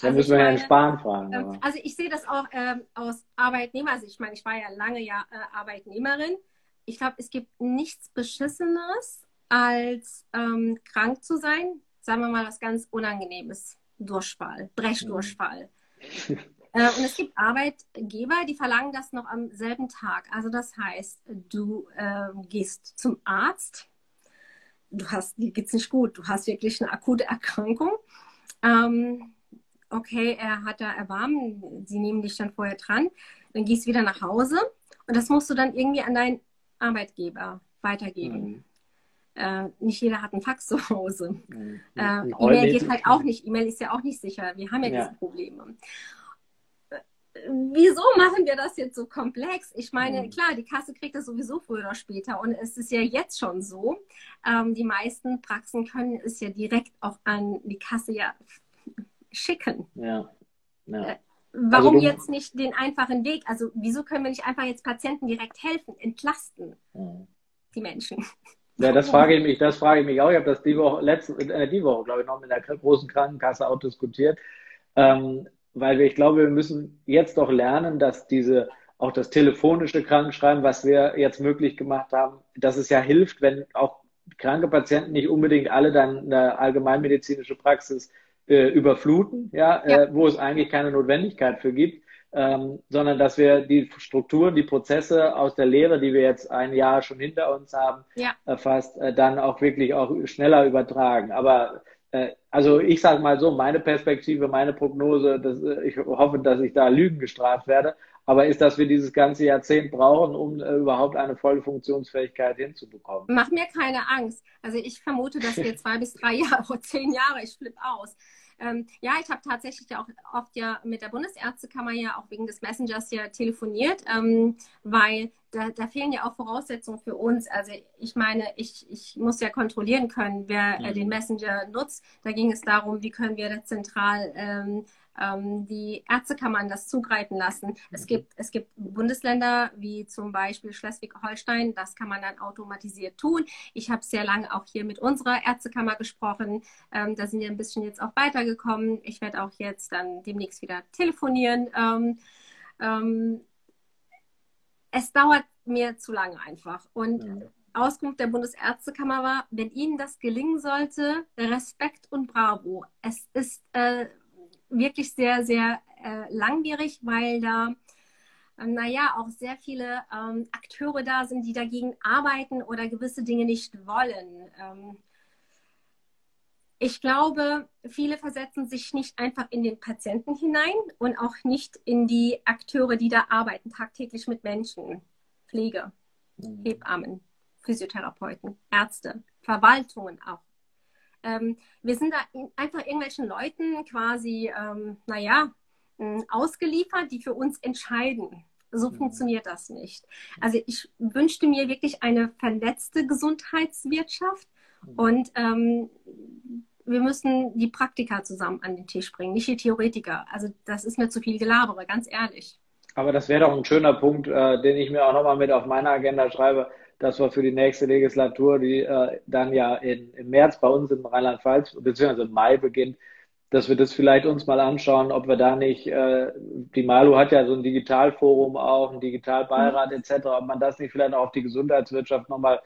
Da also müssen wir ja in Sparen fragen. Ähm, also ich sehe das auch ähm, aus Arbeitnehmer. Also ich meine, ich war ja lange ja äh, Arbeitnehmerin. Ich glaube, es gibt nichts Beschissenes, als ähm, krank zu sein. Sagen wir mal was ganz Unangenehmes Durchfall, Brechdurchfall. Mhm. Äh, und es gibt Arbeitgeber, die verlangen das noch am selben Tag. Also das heißt, du äh, gehst zum Arzt, du hast, dir geht's nicht gut, du hast wirklich eine akute Erkrankung. Ähm, okay, er hat da Erbarmen, sie nehmen dich dann vorher dran, dann gehst du wieder nach Hause und das musst du dann irgendwie an deinen Arbeitgeber weitergeben. Mhm. Äh, nicht jeder hat ein Fax zu Hause. Mhm. Äh, E-Mail geht halt auch nicht. E-Mail ist ja auch nicht sicher. Wir haben ja, ja. diese Probleme. wieso machen wir das jetzt so komplex? Ich meine, mhm. klar, die Kasse kriegt das sowieso früher oder später und es ist ja jetzt schon so. Ähm, die meisten Praxen können es ja direkt auch an die Kasse ja schicken. Ja. ja. Äh, warum also jetzt nicht den einfachen Weg? Also wieso können wir nicht einfach jetzt Patienten direkt helfen, entlasten mhm. die Menschen? Ja, das frage ich mich, das frage ich mich auch. Ich habe das die Woche, letzte, äh, die Woche, glaube ich, noch mit der großen Krankenkasse auch diskutiert. Ähm, weil wir, ich glaube, wir müssen jetzt doch lernen, dass diese, auch das telefonische Krankenschreiben, was wir jetzt möglich gemacht haben, dass es ja hilft, wenn auch kranke Patienten nicht unbedingt alle dann eine allgemeinmedizinische Praxis äh, überfluten, ja, ja. Äh, wo es eigentlich keine Notwendigkeit für gibt, ähm, sondern dass wir die Strukturen, die Prozesse aus der Lehre, die wir jetzt ein Jahr schon hinter uns haben, ja. äh, fast äh, dann auch wirklich auch schneller übertragen. Aber äh, also ich sage mal so, meine Perspektive, meine Prognose, das, äh, ich hoffe, dass ich da Lügen gestraft werde, aber ist, dass wir dieses ganze Jahrzehnt brauchen, um äh, überhaupt eine volle Funktionsfähigkeit hinzubekommen. Mach mir keine Angst. Also ich vermute, dass wir zwei bis drei Jahre, zehn Jahre, ich flippe aus. Ähm, ja, ich habe tatsächlich auch oft ja mit der Bundesärztekammer ja auch wegen des Messengers ja telefoniert, ähm, weil da, da, fehlen ja auch Voraussetzungen für uns. Also ich meine, ich, ich muss ja kontrollieren können, wer äh, den Messenger nutzt. Da ging es darum, wie können wir das zentral ähm, ähm, die Ärztekammern das zugreifen lassen. Es mhm. gibt, es gibt Bundesländer wie zum Beispiel Schleswig-Holstein, das kann man dann automatisiert tun. Ich habe sehr lange auch hier mit unserer Ärztekammer gesprochen. Ähm, da sind wir ein bisschen jetzt auch weitergekommen. Ich werde auch jetzt dann demnächst wieder telefonieren. Ähm, ähm es dauert mir zu lange einfach. Und ja. Auskunft der Bundesärztekammer war, wenn Ihnen das gelingen sollte, Respekt und Bravo. Es ist äh, wirklich sehr, sehr äh, langwierig, weil da, ähm, naja, auch sehr viele ähm, Akteure da sind, die dagegen arbeiten oder gewisse Dinge nicht wollen. Ähm, ich glaube, viele versetzen sich nicht einfach in den Patienten hinein und auch nicht in die Akteure, die da arbeiten, tagtäglich mit Menschen. Pflege, mhm. Hebammen, Physiotherapeuten, Ärzte, Verwaltungen auch ähm, wir sind da einfach irgendwelchen Leuten quasi, ähm, naja, ausgeliefert, die für uns entscheiden. So mhm. funktioniert das nicht. Also ich wünschte mir wirklich eine vernetzte Gesundheitswirtschaft mhm. und ähm, wir müssen die Praktiker zusammen an den Tisch bringen, nicht die Theoretiker. Also das ist mir zu viel Gelabere, ganz ehrlich. Aber das wäre doch ein schöner Punkt, äh, den ich mir auch nochmal mit auf meine Agenda schreibe dass wir für die nächste Legislatur, die äh, dann ja in, im März bei uns in Rheinland-Pfalz, beziehungsweise im Mai beginnt, dass wir das vielleicht uns mal anschauen, ob wir da nicht, äh, die Malu hat ja so ein Digitalforum auch, ein Digitalbeirat mhm. etc., ob man das nicht vielleicht auch auf die Gesundheitswirtschaft nochmal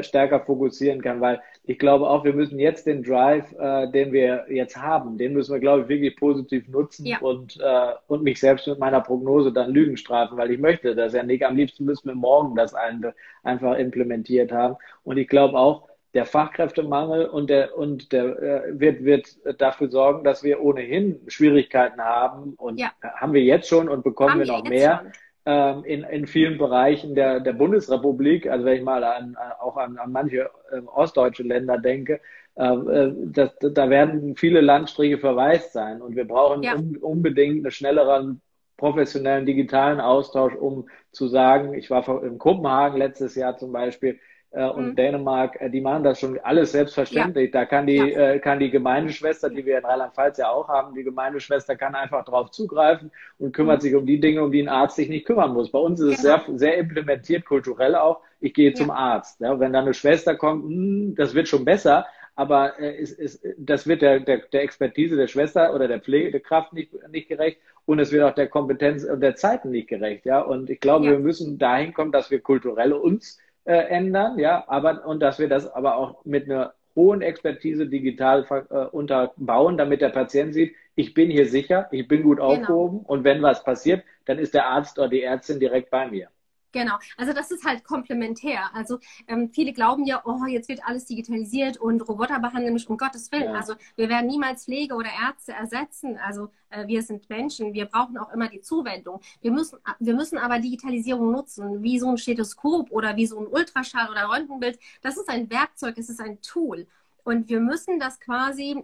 stärker fokussieren kann, weil ich glaube auch, wir müssen jetzt den Drive, äh, den wir jetzt haben, den müssen wir, glaube ich, wirklich positiv nutzen ja. und, äh, und mich selbst mit meiner Prognose dann Lügen strafen, weil ich möchte das ja nicht. Am liebsten müssen wir morgen das einfach implementiert haben. Und ich glaube auch, der Fachkräftemangel und der und der äh, wird wird dafür sorgen, dass wir ohnehin Schwierigkeiten haben und ja. haben wir jetzt schon und bekommen haben wir noch mehr ähm, in in vielen Bereichen der der Bundesrepublik. Also wenn ich mal an auch an, an manche äh, ostdeutsche Länder denke, ähm, äh, das, da werden viele Landstriche verwaist sein und wir brauchen ja. un, unbedingt einen schnelleren professionellen digitalen Austausch, um zu sagen, ich war in Kopenhagen letztes Jahr zum Beispiel äh, und mhm. Dänemark, äh, die machen das schon alles selbstverständlich. Ja. Da kann die, ja. äh, kann die Gemeindeschwester, die wir in Rheinland-Pfalz ja auch haben, die Gemeindeschwester kann einfach darauf zugreifen und kümmert mhm. sich um die Dinge, um die ein Arzt sich nicht kümmern muss. Bei uns ist es genau. sehr, sehr implementiert, kulturell auch. Ich gehe ja. zum Arzt. Ja, wenn da eine Schwester kommt, mh, hm, das wird schon besser, aber äh, ist, ist, das wird der, der, der Expertise der Schwester oder der Pflegekraft nicht, nicht gerecht und es wird auch der Kompetenz und der Zeiten nicht gerecht. Ja, und ich glaube, wir müssen dahin kommen, dass wir kulturell uns äh, ändern, ja, aber und dass wir das aber auch mit einer hohen Expertise digital äh, unterbauen, damit der Patient sieht, ich bin hier sicher, ich bin gut genau. aufgehoben und wenn was passiert, dann ist der Arzt oder die Ärztin direkt bei mir. Genau, also das ist halt komplementär. Also ähm, viele glauben ja, oh, jetzt wird alles digitalisiert und Roboter behandeln mich um Gottes Willen. Ja. Also wir werden niemals Pflege oder Ärzte ersetzen. Also äh, wir sind Menschen, wir brauchen auch immer die Zuwendung. Wir müssen, wir müssen aber Digitalisierung nutzen, wie so ein Stethoskop oder wie so ein Ultraschall oder Röntgenbild. Das ist ein Werkzeug, es ist ein Tool. Und wir müssen das quasi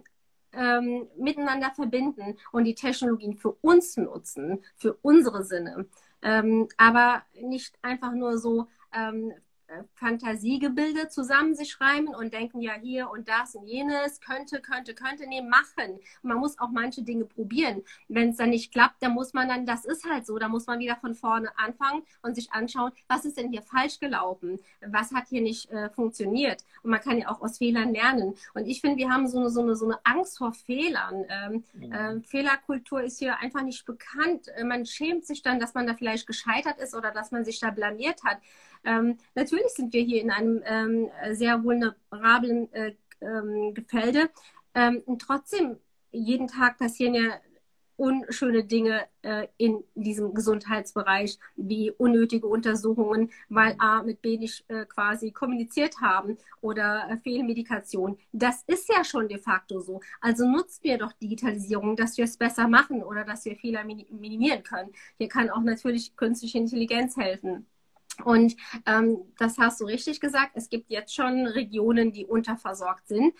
ähm, miteinander verbinden und die Technologien für uns nutzen, für unsere Sinne. Ähm, aber nicht einfach nur so ähm, Fantasiegebilde zusammen sich reimen und denken ja hier und das und jenes, könnte, könnte, könnte, nee, machen. man muss auch manche Dinge probieren. Wenn es dann nicht klappt, dann muss man dann, das ist halt so, da muss man wieder von vorne anfangen und sich anschauen, was ist denn hier falsch gelaufen? Was hat hier nicht äh, funktioniert? Und man kann ja auch aus Fehlern lernen. Und ich finde, wir haben so eine, so eine, so eine Angst vor Fehlern. Ähm, mhm. äh, Fehlerkultur ist hier einfach nicht bekannt. Äh, man schämt sich dann, dass man da vielleicht gescheitert ist oder dass man sich da blamiert hat. Ähm, natürlich sind wir hier in einem ähm, sehr vulnerablen äh, ähm, Gefilde. Ähm, und trotzdem, jeden Tag passieren ja unschöne Dinge äh, in diesem Gesundheitsbereich, wie unnötige Untersuchungen, weil A mit B nicht äh, quasi kommuniziert haben oder äh, Fehlmedikation. Das ist ja schon de facto so. Also nutzt wir doch Digitalisierung, dass wir es besser machen oder dass wir Fehler minimieren können. Hier kann auch natürlich künstliche Intelligenz helfen. Und ähm, das hast du richtig gesagt. Es gibt jetzt schon Regionen, die unterversorgt sind.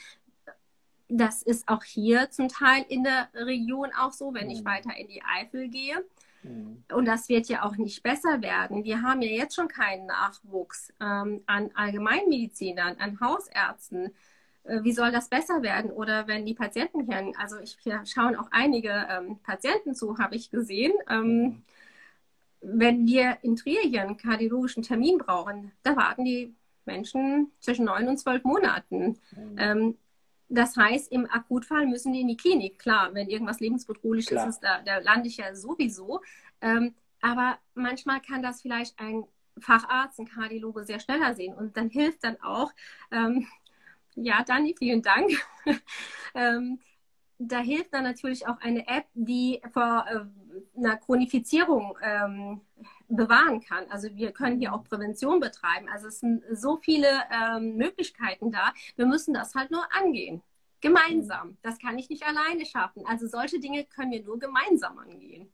Das ist auch hier zum Teil in der Region auch so, wenn ich mhm. weiter in die Eifel gehe. Mhm. Und das wird ja auch nicht besser werden. Wir haben ja jetzt schon keinen Nachwuchs ähm, an Allgemeinmedizinern, an Hausärzten. Äh, wie soll das besser werden? Oder wenn die Patienten hören, also ich, hier schauen auch einige ähm, Patienten zu, habe ich gesehen. Ähm, mhm wenn wir in Trier hier einen kardiologischen Termin brauchen, da warten die Menschen zwischen neun und zwölf Monaten. Mhm. Ähm, das heißt, im Akutfall müssen die in die Klinik. Klar, wenn irgendwas lebensbedrohlich Klar. ist, da, da, lande ich ja sowieso. Ähm, aber manchmal kann das vielleicht ein Facharzt, ein Kardiologe sehr schneller sehen. Und dann hilft dann auch, ähm, ja, Dani, vielen Dank. ähm, da hilft dann natürlich auch eine App, die vor äh, einer Chronifizierung ähm, bewahren kann. Also wir können hier auch Prävention betreiben. Also es sind so viele ähm, Möglichkeiten da. Wir müssen das halt nur angehen. Gemeinsam. Das kann ich nicht alleine schaffen. Also solche Dinge können wir nur gemeinsam angehen.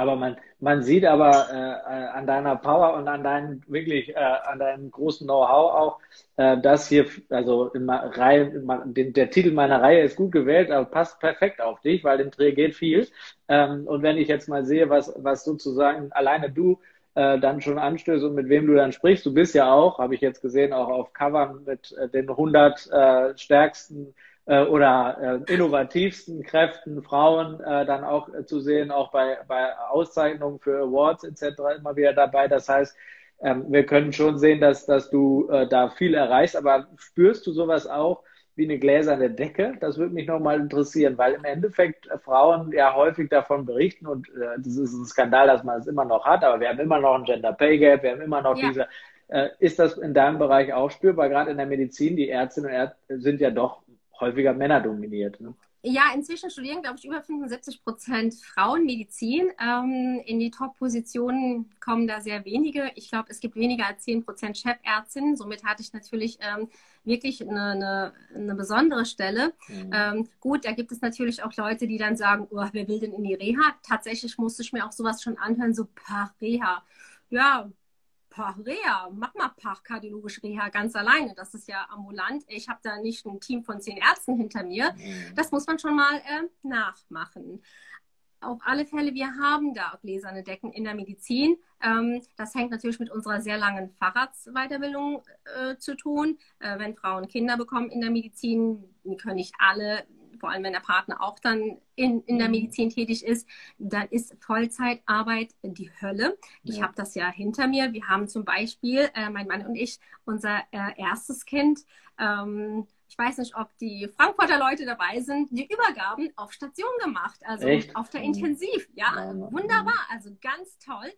Aber man, man sieht aber äh, an deiner Power und an deinem wirklich äh, an deinem großen Know-how auch, äh, dass hier, also in Reihe, in, den, der Titel meiner Reihe ist gut gewählt, aber passt perfekt auf dich, weil im Dreh geht viel. Ähm, und wenn ich jetzt mal sehe, was, was sozusagen alleine du äh, dann schon anstößt und mit wem du dann sprichst, du bist ja auch, habe ich jetzt gesehen, auch auf Covern mit äh, den 100 äh, stärksten äh, oder äh, innovativsten Kräften, Frauen äh, dann auch äh, zu sehen, auch bei, bei Auszeichnungen für Awards etc. immer wieder dabei. Das heißt, ähm, wir können schon sehen, dass, dass du äh, da viel erreichst, aber spürst du sowas auch wie eine gläserne Decke? Das würde mich nochmal interessieren, weil im Endeffekt äh, Frauen ja häufig davon berichten und äh, das ist ein Skandal, dass man es immer noch hat, aber wir haben immer noch ein Gender Pay Gap, wir haben immer noch ja. diese äh, ist das in deinem Bereich auch spürbar, gerade in der Medizin? Die Ärztinnen und Ärzte sind ja doch häufiger Männer dominiert. Ne? Ja, inzwischen studieren, glaube ich, über 75 Prozent Frauen Medizin. Ähm, in die Top-Positionen kommen da sehr wenige. Ich glaube, es gibt weniger als 10 Prozent Chefärztinnen. Somit hatte ich natürlich ähm, wirklich eine, eine, eine, besondere Stelle. Mhm. Ähm, gut, da gibt es natürlich auch Leute, die dann sagen, oh, wer will denn in die Reha? Tatsächlich musste ich mir auch sowas schon anhören, so, pah, Reha. Ja, Reha, mach mal kardiologische Reha ganz alleine. Das ist ja ambulant. Ich habe da nicht ein Team von zehn Ärzten hinter mir. Mhm. Das muss man schon mal äh, nachmachen. Auf alle Fälle, wir haben da gläserne Decken in der Medizin. Ähm, das hängt natürlich mit unserer sehr langen Facharztweiterbildung äh, zu tun. Äh, wenn Frauen Kinder bekommen in der Medizin, können nicht alle vor allem wenn der Partner auch dann in, in der mhm. Medizin tätig ist, dann ist Vollzeitarbeit die Hölle. Ich ja. habe das ja hinter mir. Wir haben zum Beispiel, äh, mein Mann und ich, unser äh, erstes Kind, ähm, ich weiß nicht, ob die Frankfurter Leute dabei sind, die Übergaben auf Station gemacht, also Echt? auf der Intensiv. Ja, wunderbar, also ganz toll.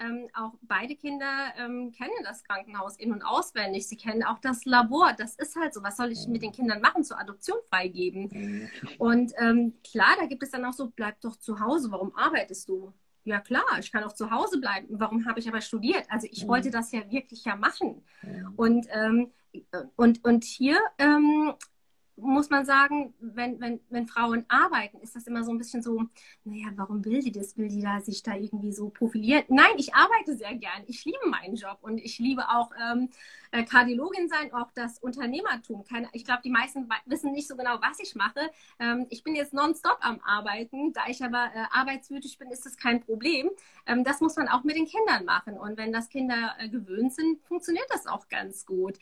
Ähm, auch beide Kinder ähm, kennen das Krankenhaus in- und auswendig. Sie kennen auch das Labor. Das ist halt so. Was soll ich mit den Kindern machen? Zur Adoption freigeben. Und ähm, klar, da gibt es dann auch so, bleib doch zu Hause. Warum arbeitest du? Ja klar, ich kann auch zu Hause bleiben. Warum habe ich aber studiert? Also ich mhm. wollte das ja wirklich ja machen. Und, ähm, und, und hier ähm, muss man sagen, wenn, wenn, wenn Frauen arbeiten, ist das immer so ein bisschen so, naja, warum will die das? Will die da sich da irgendwie so profilieren? Nein, ich arbeite sehr gern. Ich liebe meinen Job und ich liebe auch ähm, äh, Kardiologin sein, auch das Unternehmertum. Keine, ich glaube, die meisten wissen nicht so genau, was ich mache. Ähm, ich bin jetzt nonstop am Arbeiten. Da ich aber äh, arbeitswütig bin, ist das kein Problem. Ähm, das muss man auch mit den Kindern machen. Und wenn das Kinder äh, gewöhnt sind, funktioniert das auch ganz gut.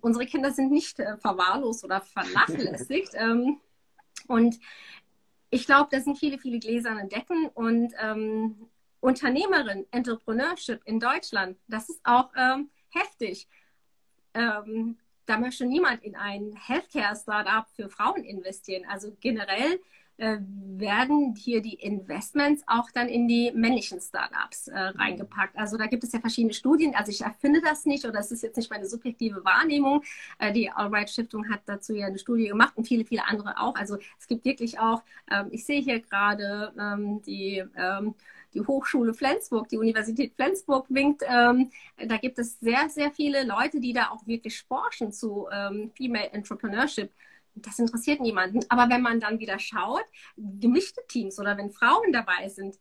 Unsere Kinder sind nicht äh, verwahrlost oder vernachlässigt. ähm, und ich glaube, das sind viele, viele gläserne Decken und ähm, Unternehmerin, Entrepreneurship in Deutschland, das ist auch ähm, heftig. Ähm, da möchte niemand in ein Healthcare-Startup für Frauen investieren. Also generell äh, werden hier die Investments auch dann in die männlichen Startups äh, reingepackt. Also da gibt es ja verschiedene Studien. Also ich erfinde das nicht oder es ist jetzt nicht meine subjektive Wahrnehmung. Äh, die Alright Stiftung hat dazu ja eine Studie gemacht und viele, viele andere auch. Also es gibt wirklich auch, ähm, ich sehe hier gerade ähm, die ähm, die Hochschule Flensburg, die Universität Flensburg winkt. Ähm, da gibt es sehr, sehr viele Leute, die da auch wirklich forschen zu ähm, Female Entrepreneurship das interessiert niemanden. Aber wenn man dann wieder schaut, gemischte Teams oder wenn Frauen dabei sind,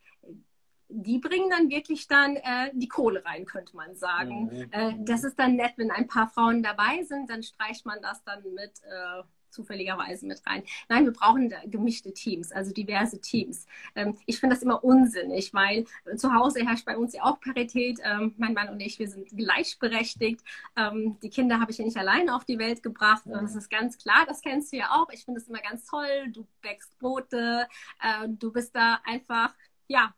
die bringen dann wirklich dann äh, die Kohle rein, könnte man sagen. Mhm. Äh, das ist dann nett, wenn ein paar Frauen dabei sind, dann streicht man das dann mit äh, zufälligerweise mit rein. Nein, wir brauchen gemischte Teams, also diverse Teams. Ähm, ich finde das immer unsinnig, weil zu Hause herrscht bei uns ja auch Parität. Ähm, mein Mann und ich, wir sind gleichberechtigt. Ähm, die Kinder habe ich ja nicht alleine auf die Welt gebracht. Und das ist ganz klar, das kennst du ja auch. Ich finde es immer ganz toll. Du bäckst Brote, äh, du bist da einfach, ja,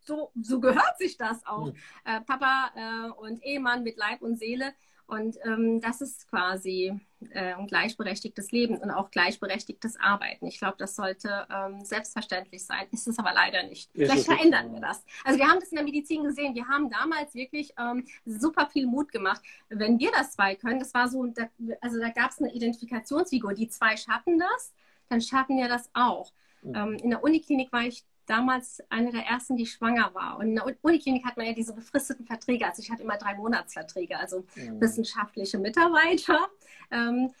so, so gehört sich das auch. Äh, Papa äh, und Ehemann mit Leib und Seele. Und ähm, das ist quasi äh, ein gleichberechtigtes Leben und auch gleichberechtigtes Arbeiten. Ich glaube, das sollte ähm, selbstverständlich sein. Ist es aber leider nicht. Ist Vielleicht verändern wir das. Also wir haben das in der Medizin gesehen. Wir haben damals wirklich ähm, super viel Mut gemacht. Wenn wir das zwei können, das war so, da, also da gab es eine Identifikationsfigur. Die zwei schaffen das, dann schaffen wir das auch. Mhm. In der Uniklinik war ich damals eine der ersten, die schwanger war. Und in der Uniklinik hat man ja diese befristeten Verträge. Also ich hatte immer drei Monatsverträge, also mhm. wissenschaftliche Mitarbeiter. Ähm,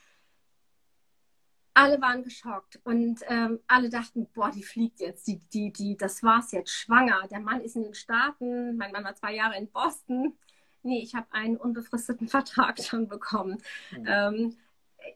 alle waren geschockt und ähm, alle dachten, boah, die fliegt jetzt, die, die, die, das war's jetzt, schwanger. Der Mann ist in den Staaten, mein Mann war zwei Jahre in Boston. Nee, ich habe einen unbefristeten Vertrag schon bekommen. Mhm. Ähm,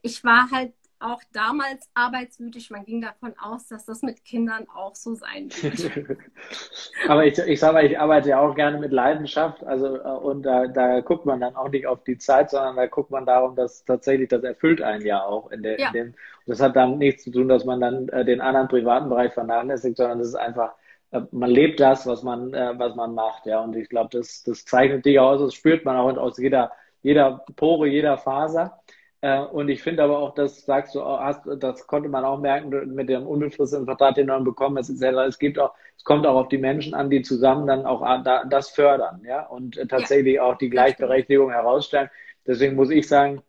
ich war halt auch damals arbeitswütig. Man ging davon aus, dass das mit Kindern auch so sein wird. Aber ich, ich sage mal, ich arbeite ja auch gerne mit Leidenschaft. Also, äh, und da, da guckt man dann auch nicht auf die Zeit, sondern da guckt man darum, dass tatsächlich das erfüllt einen ja auch in, der, ja. in dem. Und das hat dann nichts zu tun, dass man dann äh, den anderen privaten Bereich vernachlässigt, sondern das ist einfach, äh, man lebt das, was man, was man macht, ja. Und ich glaube, das, das zeichnet dich aus, das spürt man auch aus jeder, jeder Pore, jeder Faser. Äh, und ich finde aber auch, das sagst du, hast, das konnte man auch merken mit dem unbefristeten Vertrag, den man bekommen hat. Es gibt auch, es kommt auch auf die Menschen an, die zusammen dann auch das fördern, ja, und tatsächlich auch die Gleichberechtigung herausstellen. Deswegen muss ich sagen,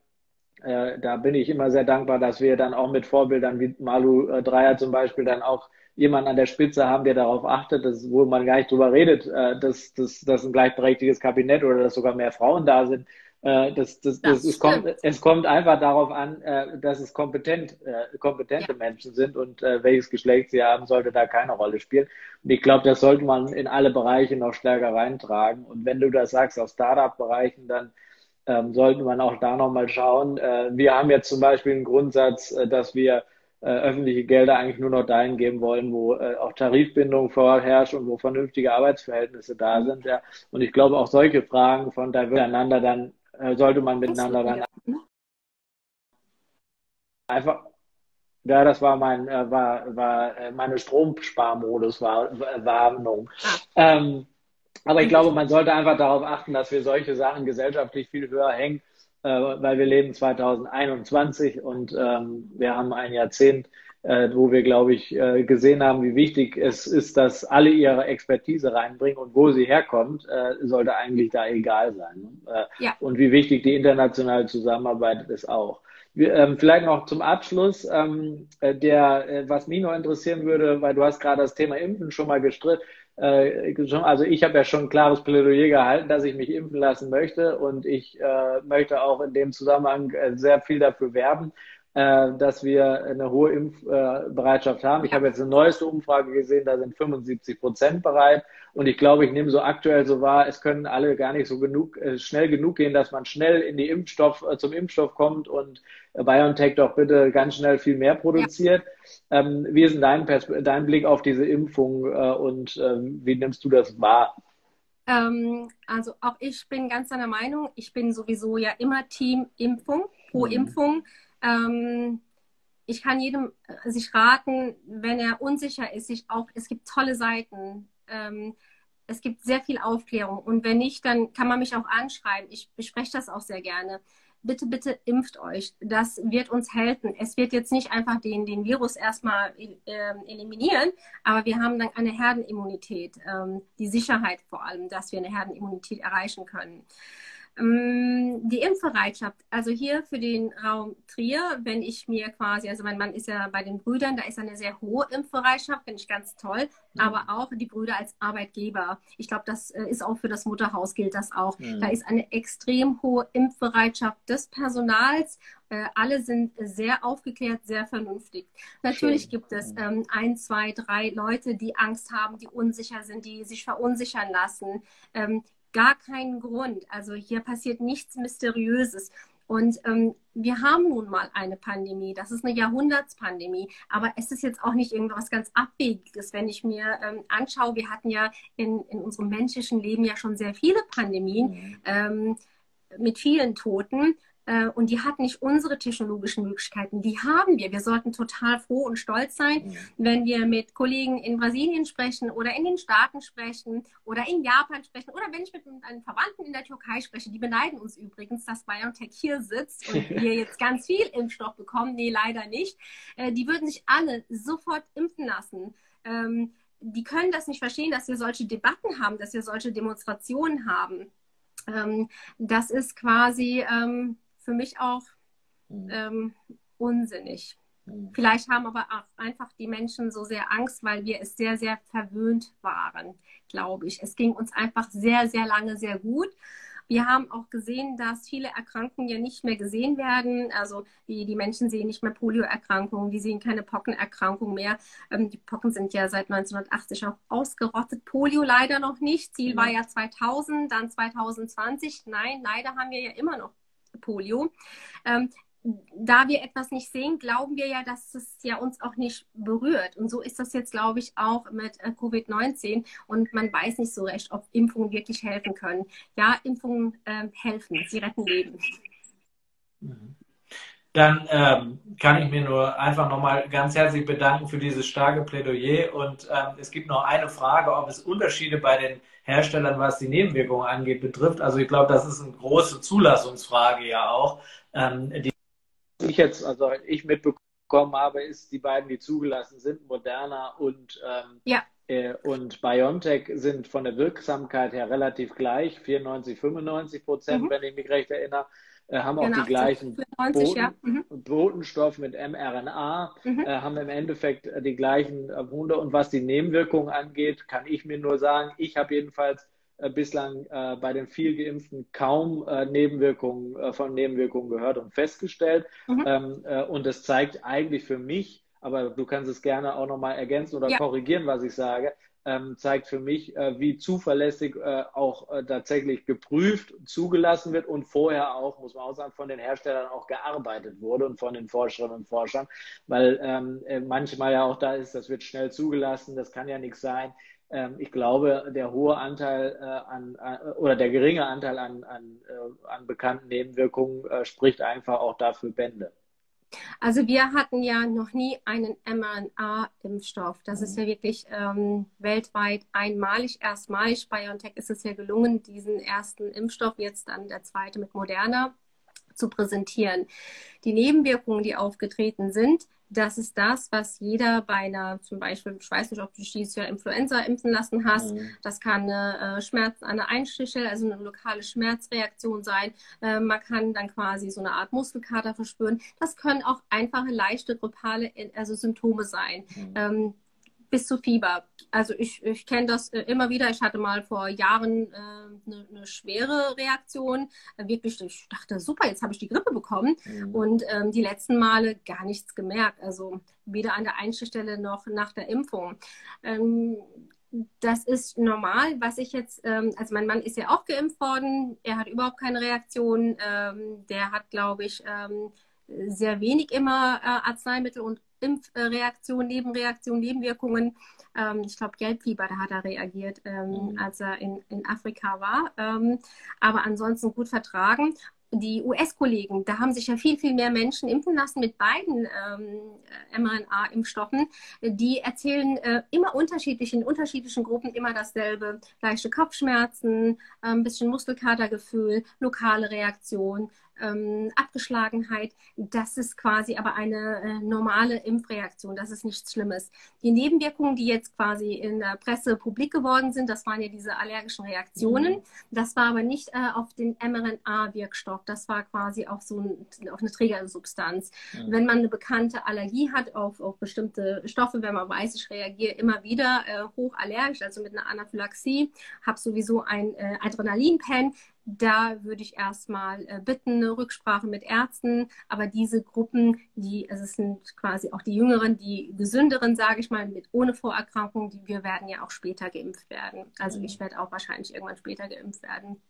äh, da bin ich immer sehr dankbar, dass wir dann auch mit Vorbildern wie Malu äh, Dreier zum Beispiel dann auch jemanden an der Spitze haben, der darauf achtet, dass, wo man gar nicht drüber redet, äh, dass, dass, dass ein gleichberechtigtes Kabinett oder dass sogar mehr Frauen da sind, äh, das, das, das, das es, kommt, es kommt einfach darauf an, äh, dass es kompetent, äh, kompetente ja. Menschen sind und äh, welches Geschlecht sie haben, sollte da keine Rolle spielen. Und ich glaube, das sollte man in alle Bereiche noch stärker reintragen. Und wenn du das sagst, auf Startup-Bereichen, dann ähm, sollte man auch da nochmal schauen. Äh, wir haben jetzt zum Beispiel einen Grundsatz, äh, dass wir äh, öffentliche Gelder eigentlich nur noch dahin geben wollen, wo äh, auch Tarifbindung vorherrscht und wo vernünftige Arbeitsverhältnisse da sind. Ja. Und ich glaube, auch solche Fragen von da miteinander dann äh, sollte man miteinander dann einfach ja, das war mein, äh, war, war äh, meine Stromsparmodus war, Warnung. Ah. Ähm, aber ich glaube, man sollte einfach darauf achten, dass wir solche Sachen gesellschaftlich viel höher hängen, äh, weil wir leben 2021 und ähm, wir haben ein Jahrzehnt äh, wo wir, glaube ich, äh, gesehen haben, wie wichtig es ist, dass alle ihre Expertise reinbringen und wo sie herkommt, äh, sollte eigentlich da egal sein. Äh, ja. Und wie wichtig die internationale Zusammenarbeit ist auch. Wir, ähm, vielleicht noch zum Abschluss, ähm, äh, der, äh, was mich noch interessieren würde, weil du hast gerade das Thema Impfen schon mal gestritten, äh, also ich habe ja schon ein klares Plädoyer gehalten, dass ich mich impfen lassen möchte und ich äh, möchte auch in dem Zusammenhang äh, sehr viel dafür werben. Äh, dass wir eine hohe Impfbereitschaft haben. Ich habe jetzt eine neueste Umfrage gesehen, da sind 75 Prozent bereit. Und ich glaube, ich nehme so aktuell so wahr, es können alle gar nicht so genug, äh, schnell genug gehen, dass man schnell in die Impfstoff, äh, zum Impfstoff kommt und BioNTech doch bitte ganz schnell viel mehr produziert. Ja. Ähm, wie ist denn dein, dein Blick auf diese Impfung und ähm, wie nimmst du das wahr? Ähm, also auch ich bin ganz deiner Meinung. Ich bin sowieso ja immer Team Impfung, pro mhm. Impfung. Ähm, ich kann jedem äh, sich raten, wenn er unsicher ist, sich auch, es gibt tolle Seiten. Ähm, es gibt sehr viel Aufklärung. Und wenn nicht, dann kann man mich auch anschreiben. Ich bespreche das auch sehr gerne. Bitte, bitte impft euch. Das wird uns helfen. Es wird jetzt nicht einfach den, den Virus erstmal äh, eliminieren, aber wir haben dann eine Herdenimmunität, ähm, die Sicherheit vor allem, dass wir eine Herdenimmunität erreichen können. Ähm, die Impfbereitschaft, also hier für den Raum Trier, wenn ich mir quasi, also mein Mann ist ja bei den Brüdern, da ist eine sehr hohe Impfbereitschaft, finde ich ganz toll, mhm. aber auch die Brüder als Arbeitgeber. Ich glaube, das äh, ist auch für das Mutterhaus gilt das auch. Mhm. Da ist eine extrem hohe Impfbereitschaft des Personals. Äh, alle sind sehr aufgeklärt, sehr vernünftig. Natürlich Schön. gibt es ähm, ein, zwei, drei Leute, die Angst haben, die unsicher sind, die sich verunsichern lassen. Ähm, gar keinen Grund. Also hier passiert nichts Mysteriöses. Und ähm, wir haben nun mal eine Pandemie. Das ist eine Jahrhundertspandemie. Aber es ist jetzt auch nicht irgendwas ganz Abwegiges, wenn ich mir ähm, anschaue. Wir hatten ja in, in unserem menschlichen Leben ja schon sehr viele Pandemien mhm. ähm, mit vielen Toten. Äh, und die hat nicht unsere technologischen Möglichkeiten. Die haben wir. Wir sollten total froh und stolz sein, mhm. wenn wir mit Kollegen in Brasilien sprechen oder in den Staaten sprechen oder in Japan sprechen oder wenn ich mit einem Verwandten in der Türkei spreche. Die beneiden uns übrigens, dass BioNTech hier sitzt und wir jetzt ganz viel Impfstoff bekommen. Nee, leider nicht. Äh, die würden sich alle sofort impfen lassen. Ähm, die können das nicht verstehen, dass wir solche Debatten haben, dass wir solche Demonstrationen haben. Ähm, das ist quasi ähm, für mich auch mhm. ähm, unsinnig. Mhm. Vielleicht haben aber auch einfach die Menschen so sehr Angst, weil wir es sehr, sehr verwöhnt waren, glaube ich. Es ging uns einfach sehr, sehr lange sehr gut. Wir haben auch gesehen, dass viele Erkrankungen ja nicht mehr gesehen werden. Also die, die Menschen sehen nicht mehr Polioerkrankungen, die sehen keine Pockenerkrankungen mehr. Ähm, die Pocken sind ja seit 1980 auch ausgerottet. Polio leider noch nicht. Ziel war ja 2000, dann 2020. Nein, leider haben wir ja immer noch Polio. Ähm, da wir etwas nicht sehen, glauben wir ja, dass es ja uns auch nicht berührt. Und so ist das jetzt, glaube ich, auch mit äh, Covid-19. Und man weiß nicht so recht, ob Impfungen wirklich helfen können. Ja, Impfungen äh, helfen, sie retten Leben. Mhm. Dann ähm, kann ich mir nur einfach nochmal ganz herzlich bedanken für dieses starke Plädoyer. Und ähm, es gibt noch eine Frage, ob es Unterschiede bei den Herstellern, was die Nebenwirkungen angeht, betrifft. Also ich glaube, das ist eine große Zulassungsfrage ja auch. Ähm, die ich jetzt, also ich mitbekommen habe, ist die beiden, die zugelassen sind, Moderna und ähm, ja. Äh, und BioNTech sind von der Wirksamkeit her relativ gleich, 94, 95 Prozent, mhm. wenn ich mich recht erinnere äh, haben auch die gleichen 94, Boten, ja. mhm. Botenstoff mit mRNA, mhm. äh, haben im Endeffekt äh, die gleichen äh, Wunder. Und was die Nebenwirkungen angeht, kann ich mir nur sagen, ich habe jedenfalls äh, bislang äh, bei den viel Geimpften kaum Nebenwirkungen von Nebenwirkungen gehört und festgestellt. Mhm. Ähm, und das zeigt eigentlich für mich, aber du kannst es gerne auch nochmal ergänzen oder ja. korrigieren, was ich sage, ähm, zeigt für mich, äh, wie zuverlässig äh, auch äh, tatsächlich geprüft, zugelassen wird und vorher auch, muss man auch sagen, von den Herstellern auch gearbeitet wurde und von den Forscherinnen und Forschern, weil ähm, äh, manchmal ja auch da ist, das wird schnell zugelassen, das kann ja nichts sein. Ähm, ich glaube, der hohe Anteil äh, an, an, oder der geringe Anteil an, an, äh, an bekannten Nebenwirkungen spricht einfach auch dafür Bände. Also wir hatten ja noch nie einen mRNA-Impfstoff. Das ist ja wirklich ähm, weltweit einmalig, erstmalig. BioNTech ist es ja gelungen, diesen ersten Impfstoff, jetzt dann der zweite mit Moderna, zu präsentieren. Die Nebenwirkungen, die aufgetreten sind, das ist das, was jeder bei einer, zum Beispiel, ich weiß nicht, ob du dieses Jahr Influenza impfen lassen hast. Mhm. Das kann eine äh, Schmerz, eine Einstichel, also eine lokale Schmerzreaktion sein. Äh, man kann dann quasi so eine Art Muskelkater verspüren. Das können auch einfache, leichte grippale also Symptome sein. Mhm. Ähm, bis zu Fieber. Also ich, ich kenne das äh, immer wieder. Ich hatte mal vor Jahren eine äh, ne, ne schwere Reaktion. Äh, wirklich, ich dachte, super, jetzt habe ich die Grippe bekommen. Mhm. Und ähm, die letzten Male gar nichts gemerkt. Also weder an der Einstichstelle noch nach der Impfung. Ähm, das ist normal, was ich jetzt, ähm, also mein Mann ist ja auch geimpft worden, er hat überhaupt keine Reaktion, ähm, der hat, glaube ich, ähm, sehr wenig immer äh, Arzneimittel und Impfreaktionen, Nebenreaktionen, Nebenwirkungen. Ähm, ich glaube, Gelbfieber, da hat er reagiert, ähm, mhm. als er in, in Afrika war. Ähm, aber ansonsten gut vertragen die US-Kollegen, da haben sich ja viel, viel mehr Menschen impfen lassen mit beiden ähm, mRNA-Impfstoffen. Die erzählen äh, immer unterschiedlich, in unterschiedlichen Gruppen immer dasselbe. Leichte Kopfschmerzen, ein bisschen Muskelkatergefühl, lokale Reaktion, ähm, Abgeschlagenheit. Das ist quasi aber eine äh, normale Impfreaktion. Das ist nichts Schlimmes. Die Nebenwirkungen, die jetzt quasi in der Presse publik geworden sind, das waren ja diese allergischen Reaktionen. Mhm. Das war aber nicht äh, auf den mRNA-Wirkstoff. Das war quasi auch so ein, auf eine Trägersubstanz. Mhm. Wenn man eine bekannte Allergie hat auf, auf bestimmte Stoffe, wenn man weiß, ich reagiere immer wieder äh, hochallergisch, also mit einer Anaphylaxie, habe sowieso ein äh, Adrenalinpen, da würde ich erstmal äh, bitten, eine Rücksprache mit Ärzten. Aber diese Gruppen, die, also es sind quasi auch die Jüngeren, die Gesünderen, sage ich mal, mit ohne Vorerkrankung, die wir werden ja auch später geimpft werden. Also ich werde auch wahrscheinlich irgendwann später geimpft werden.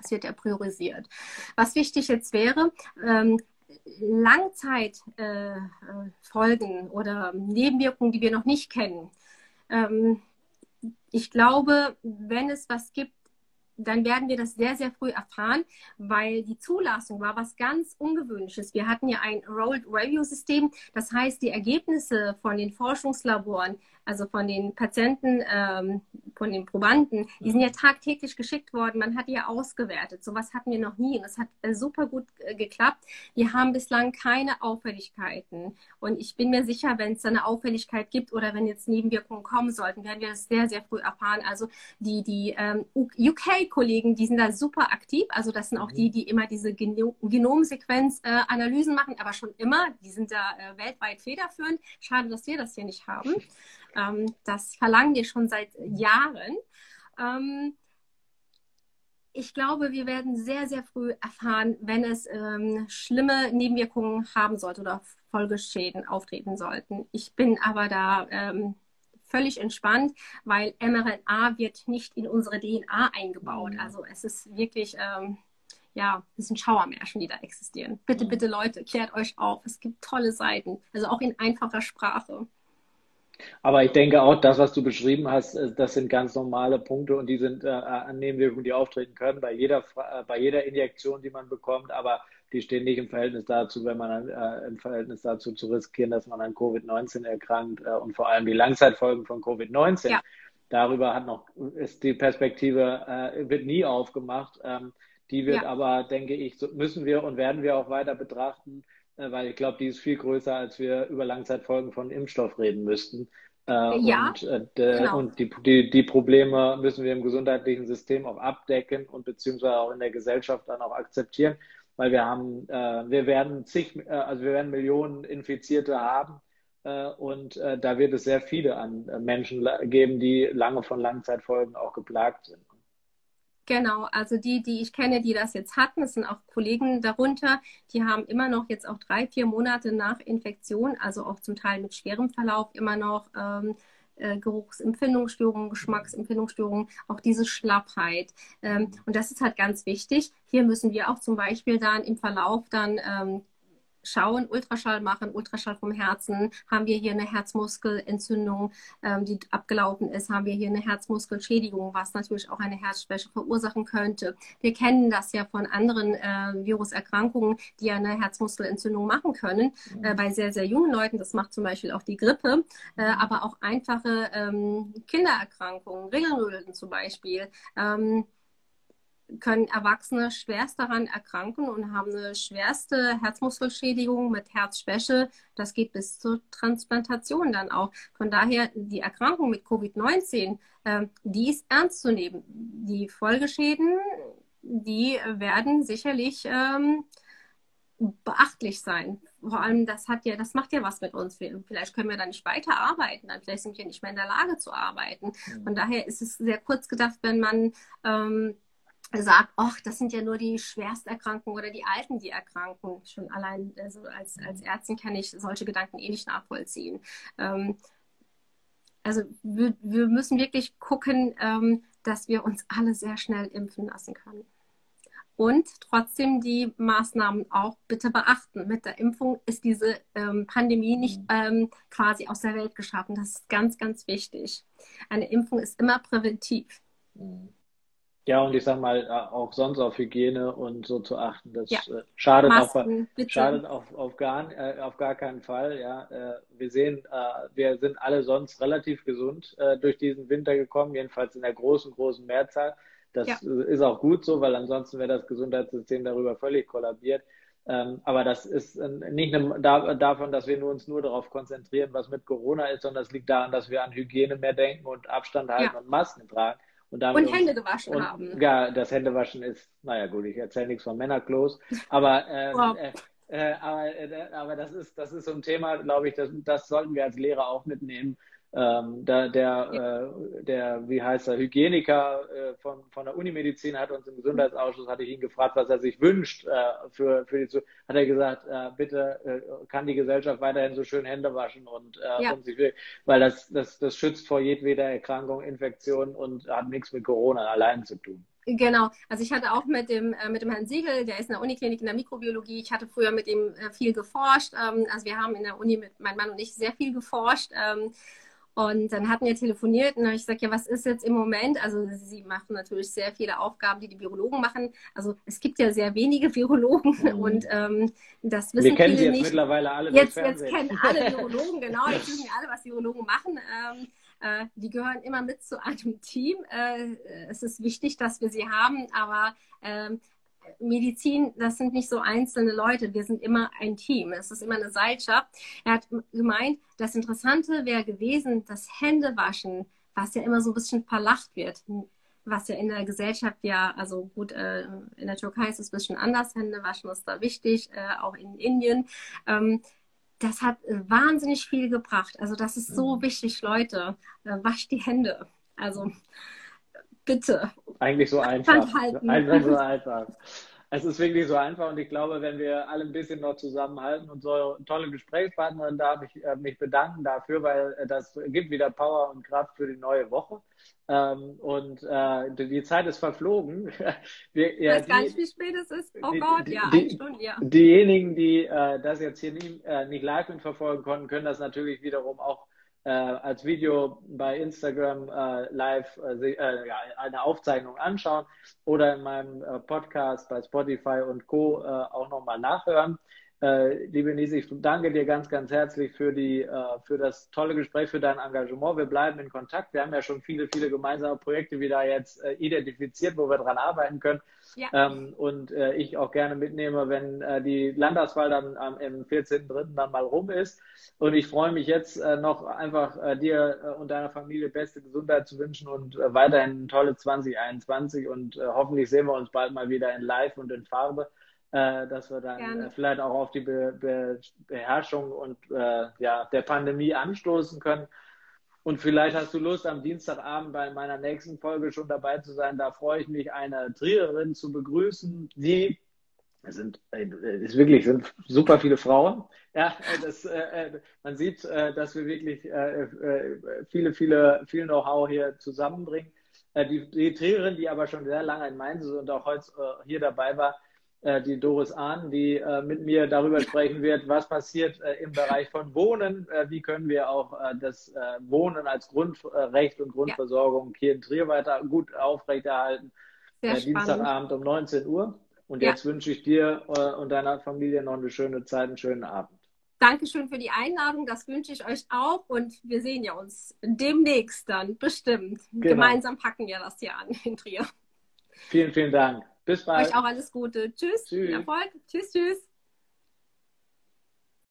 Das wird ja priorisiert. Was wichtig jetzt wäre, ähm, Langzeitfolgen äh, oder Nebenwirkungen, die wir noch nicht kennen. Ähm, ich glaube, wenn es was gibt, dann werden wir das sehr, sehr früh erfahren, weil die Zulassung war was ganz Ungewöhnliches. Wir hatten ja ein Rolled Review System, das heißt, die Ergebnisse von den Forschungslaboren, also von den Patienten, ähm, von den Probanden, die sind ja tagtäglich geschickt worden. Man hat die ja ausgewertet. Sowas hatten wir noch nie und es hat äh, super gut äh, geklappt. Wir haben bislang keine Auffälligkeiten und ich bin mir sicher, wenn es eine Auffälligkeit gibt oder wenn jetzt Nebenwirkungen kommen sollten, werden wir das sehr, sehr früh erfahren. Also die, die ähm, UK-Kollegen, die sind da super aktiv. Also das sind auch die, die immer diese Gen Genomsequenz-Analysen äh, machen, aber schon immer. Die sind da äh, weltweit federführend. Schade, dass wir das hier nicht haben. Ähm, das verlangen wir schon seit Jahren. Ähm, ich glaube, wir werden sehr, sehr früh erfahren, wenn es ähm, schlimme Nebenwirkungen haben sollte oder Folgeschäden auftreten sollten. Ich bin aber da ähm, völlig entspannt, weil mRNA wird nicht in unsere DNA eingebaut. Mhm. Also es ist wirklich, ähm, ja, es sind Schauermärchen, die da existieren. Bitte, mhm. bitte Leute, klärt euch auf. Es gibt tolle Seiten, also auch in einfacher Sprache. Aber ich denke auch, das, was du beschrieben hast, äh, das sind ganz normale Punkte und die sind äh, Nebenwirkungen, die auftreten können bei jeder, äh, bei jeder Injektion, die man bekommt, aber die stehen nicht im Verhältnis dazu, wenn man äh, im Verhältnis dazu zu riskieren, dass man an Covid-19 erkrankt äh, und vor allem die Langzeitfolgen von Covid-19. Ja. Darüber hat noch, ist die Perspektive, äh, wird nie aufgemacht. Ähm, die wird ja. aber, denke ich, müssen wir und werden wir auch weiter betrachten äh, weil ich glaube, die ist viel größer, als wir über Langzeitfolgen von Impfstoff reden müssten. Äh, ja, und, äh, genau. und die, die, die Probleme müssen wir im gesundheitlichen System auch abdecken und beziehungsweise auch in der Gesellschaft dann auch akzeptieren, weil wir haben, äh, wir werden zig, äh, also wir werden Millionen Infizierte haben äh, und äh, da wird es sehr viele an äh, Menschen geben, die lange von Langzeitfolgen auch geplagt sind. Genau, also die, die ich kenne, die das jetzt hatten, es sind auch Kollegen darunter, die haben immer noch jetzt auch drei, vier Monate nach Infektion, also auch zum Teil mit schwerem Verlauf, immer noch ähm, äh, Geruchsempfindungsstörungen, Geschmacksempfindungsstörungen, auch diese Schlappheit. Ähm, und das ist halt ganz wichtig. Hier müssen wir auch zum Beispiel dann im Verlauf dann ähm, schauen, Ultraschall machen, Ultraschall vom Herzen, haben wir hier eine Herzmuskelentzündung, ähm, die abgelaufen ist, haben wir hier eine Herzmuskelschädigung, was natürlich auch eine Herzschwäche verursachen könnte. Wir kennen das ja von anderen äh, Viruserkrankungen, die ja eine Herzmuskelentzündung machen können, äh, mhm. bei sehr, sehr jungen Leuten. Das macht zum Beispiel auch die Grippe, äh, aber auch einfache ähm, Kindererkrankungen, Ringelröden zum Beispiel. Ähm, können Erwachsene schwerst daran erkranken und haben eine schwerste Herzmuskelschädigung mit Herzschwäche. Das geht bis zur Transplantation dann auch. Von daher die Erkrankung mit Covid-19, äh, die ist ernst zu nehmen. Die Folgeschäden, die werden sicherlich ähm, beachtlich sein. Vor allem, das hat ja, das macht ja was mit uns. Vielleicht können wir dann nicht weiter arbeiten, dann vielleicht sind wir nicht mehr in der Lage zu arbeiten. Mhm. Von daher ist es sehr kurz gedacht, wenn man ähm, sagt, ach, das sind ja nur die Schwersterkrankungen oder die Alten, die erkranken. Schon allein also als, als Ärztin kann ich solche Gedanken eh nicht nachvollziehen. Ähm, also wir, wir, müssen wirklich gucken, ähm, dass wir uns alle sehr schnell impfen lassen können und trotzdem die Maßnahmen auch bitte beachten. Mit der Impfung ist diese ähm, Pandemie nicht ähm, quasi aus der Welt geschaffen. Das ist ganz, ganz wichtig. Eine Impfung ist immer präventiv. Mhm. Ja, und ich sag mal, äh, auch sonst auf Hygiene und so zu achten. Das ja. äh, schadet, Masken, auf, schadet auf, auf, gar, äh, auf gar keinen Fall. Ja, äh, wir sehen, wir sind alle sonst relativ gesund durch diesen Winter gekommen, jedenfalls in der großen, großen Mehrzahl. Das ja. ist auch gut so, weil ansonsten wäre das Gesundheitssystem darüber völlig kollabiert. Ähm, aber das ist nicht eine, da, davon, dass wir uns nur darauf konzentrieren, was mit Corona ist, sondern es liegt daran, dass wir an Hygiene mehr denken und Abstand halten ja. und Masken tragen. Und, und Hände gewaschen und, haben. Ja, das Händewaschen ist, naja gut, ich erzähle nichts von Männerklos, aber, ähm, wow. äh, äh, aber, äh, aber das ist, das ist so ein Thema, glaube ich, das, das sollten wir als Lehrer auch mitnehmen ähm, da, der, äh, der, wie heißt er, Hygieniker äh, von, von der Unimedizin hat uns im Gesundheitsausschuss, hatte ich ihn gefragt, was er sich wünscht äh, für, für die, hat er gesagt, äh, bitte äh, kann die Gesellschaft weiterhin so schön Hände waschen und, äh, ja. und sich, weil das, das, das schützt vor jedweder Erkrankung, Infektion und hat nichts mit Corona allein zu tun. Genau, also ich hatte auch mit dem, äh, mit dem Herrn Siegel, der ist in der Uniklinik in der Mikrobiologie, ich hatte früher mit ihm äh, viel geforscht. Ähm, also wir haben in der Uni mit mein Mann und ich sehr viel geforscht. Ähm, und dann hatten wir telefoniert und habe ich gesagt, ja, was ist jetzt im Moment? Also sie machen natürlich sehr viele Aufgaben, die die Virologen machen. Also es gibt ja sehr wenige Virologen mhm. und ähm, das wissen wir kennen viele jetzt nicht. mittlerweile alle. Jetzt, jetzt kennen alle Virologen, genau, jetzt wissen alle, was Virologen machen. Ähm, äh, die gehören immer mit zu einem Team. Äh, es ist wichtig, dass wir sie haben, aber ähm, Medizin, das sind nicht so einzelne Leute, wir sind immer ein Team, es ist immer eine Seilschaft. Er hat gemeint, das Interessante wäre gewesen, das Händewaschen, was ja immer so ein bisschen verlacht wird, was ja in der Gesellschaft ja, also gut, äh, in der Türkei ist es ein bisschen anders, Händewaschen ist da wichtig, äh, auch in Indien. Ähm, das hat wahnsinnig viel gebracht. Also das ist so mhm. wichtig, Leute. Äh, wascht die Hände. Also bitte. Eigentlich so einfach. Einfach so einfach. Es ist wirklich so einfach und ich glaube, wenn wir alle ein bisschen noch zusammenhalten und so tolle Gesprächspartnerin darf ich äh, mich bedanken dafür, weil äh, das gibt wieder Power und Kraft für die neue Woche. Ähm, und äh, die Zeit ist verflogen. Wir, ja, ich weiß gar nicht, wie spät es ist. Oh die, Gott, ja, die, eine Stunde, ja. Diejenigen, die äh, das jetzt hier nie, äh, nicht live mitverfolgen konnten, können das natürlich wiederum auch äh, als Video bei Instagram äh, live äh, äh, ja, eine Aufzeichnung anschauen oder in meinem äh, Podcast bei Spotify und Co. Äh, auch nochmal nachhören. Äh, liebe Nisi, ich danke dir ganz, ganz herzlich für, die, äh, für das tolle Gespräch, für dein Engagement. Wir bleiben in Kontakt. Wir haben ja schon viele, viele gemeinsame Projekte wieder jetzt äh, identifiziert, wo wir dran arbeiten können. Ja. Ähm, und äh, ich auch gerne mitnehme, wenn äh, die Landtagswahl dann am im 14.3. dann mal rum ist. Und ich freue mich jetzt äh, noch einfach dir und deiner Familie beste Gesundheit zu wünschen und weiterhin tolle 2021 und hoffentlich sehen wir uns bald mal wieder in Live und in Farbe. Dass wir dann vielleicht auch auf die Be Be Beherrschung und ja, der Pandemie anstoßen können. Und vielleicht hast du Lust, am Dienstagabend bei meiner nächsten Folge schon dabei zu sein. Da freue ich mich, eine Triererin zu begrüßen, die sind äh, ist wirklich sind super viele Frauen. Ja, das, äh, äh man sieht, äh, dass wir wirklich äh, äh, viele, viele, viel Know-how hier zusammenbringen. die, die Triererin, die aber schon sehr lange in Mainz ist und auch heute hier dabei war, äh, die Doris Ahn, die äh, mit mir darüber sprechen wird, was passiert äh, im Bereich von Wohnen, wie können wir auch das Wohnen als Grundrecht und Grundversorgung hier in Trier weiter gut aufrechterhalten. Sehr Dienstagabend um 19 Uhr. Und ja. jetzt wünsche ich dir und deiner Familie noch eine schöne Zeit, einen schönen Abend. Dankeschön für die Einladung, das wünsche ich euch auch und wir sehen ja uns demnächst dann bestimmt. Genau. Gemeinsam packen wir das hier an in Trier. Vielen, vielen Dank. Bis bald. Euch auch alles Gute. Tschüss. Tschüss. Viel Erfolg. Tschüss, tschüss.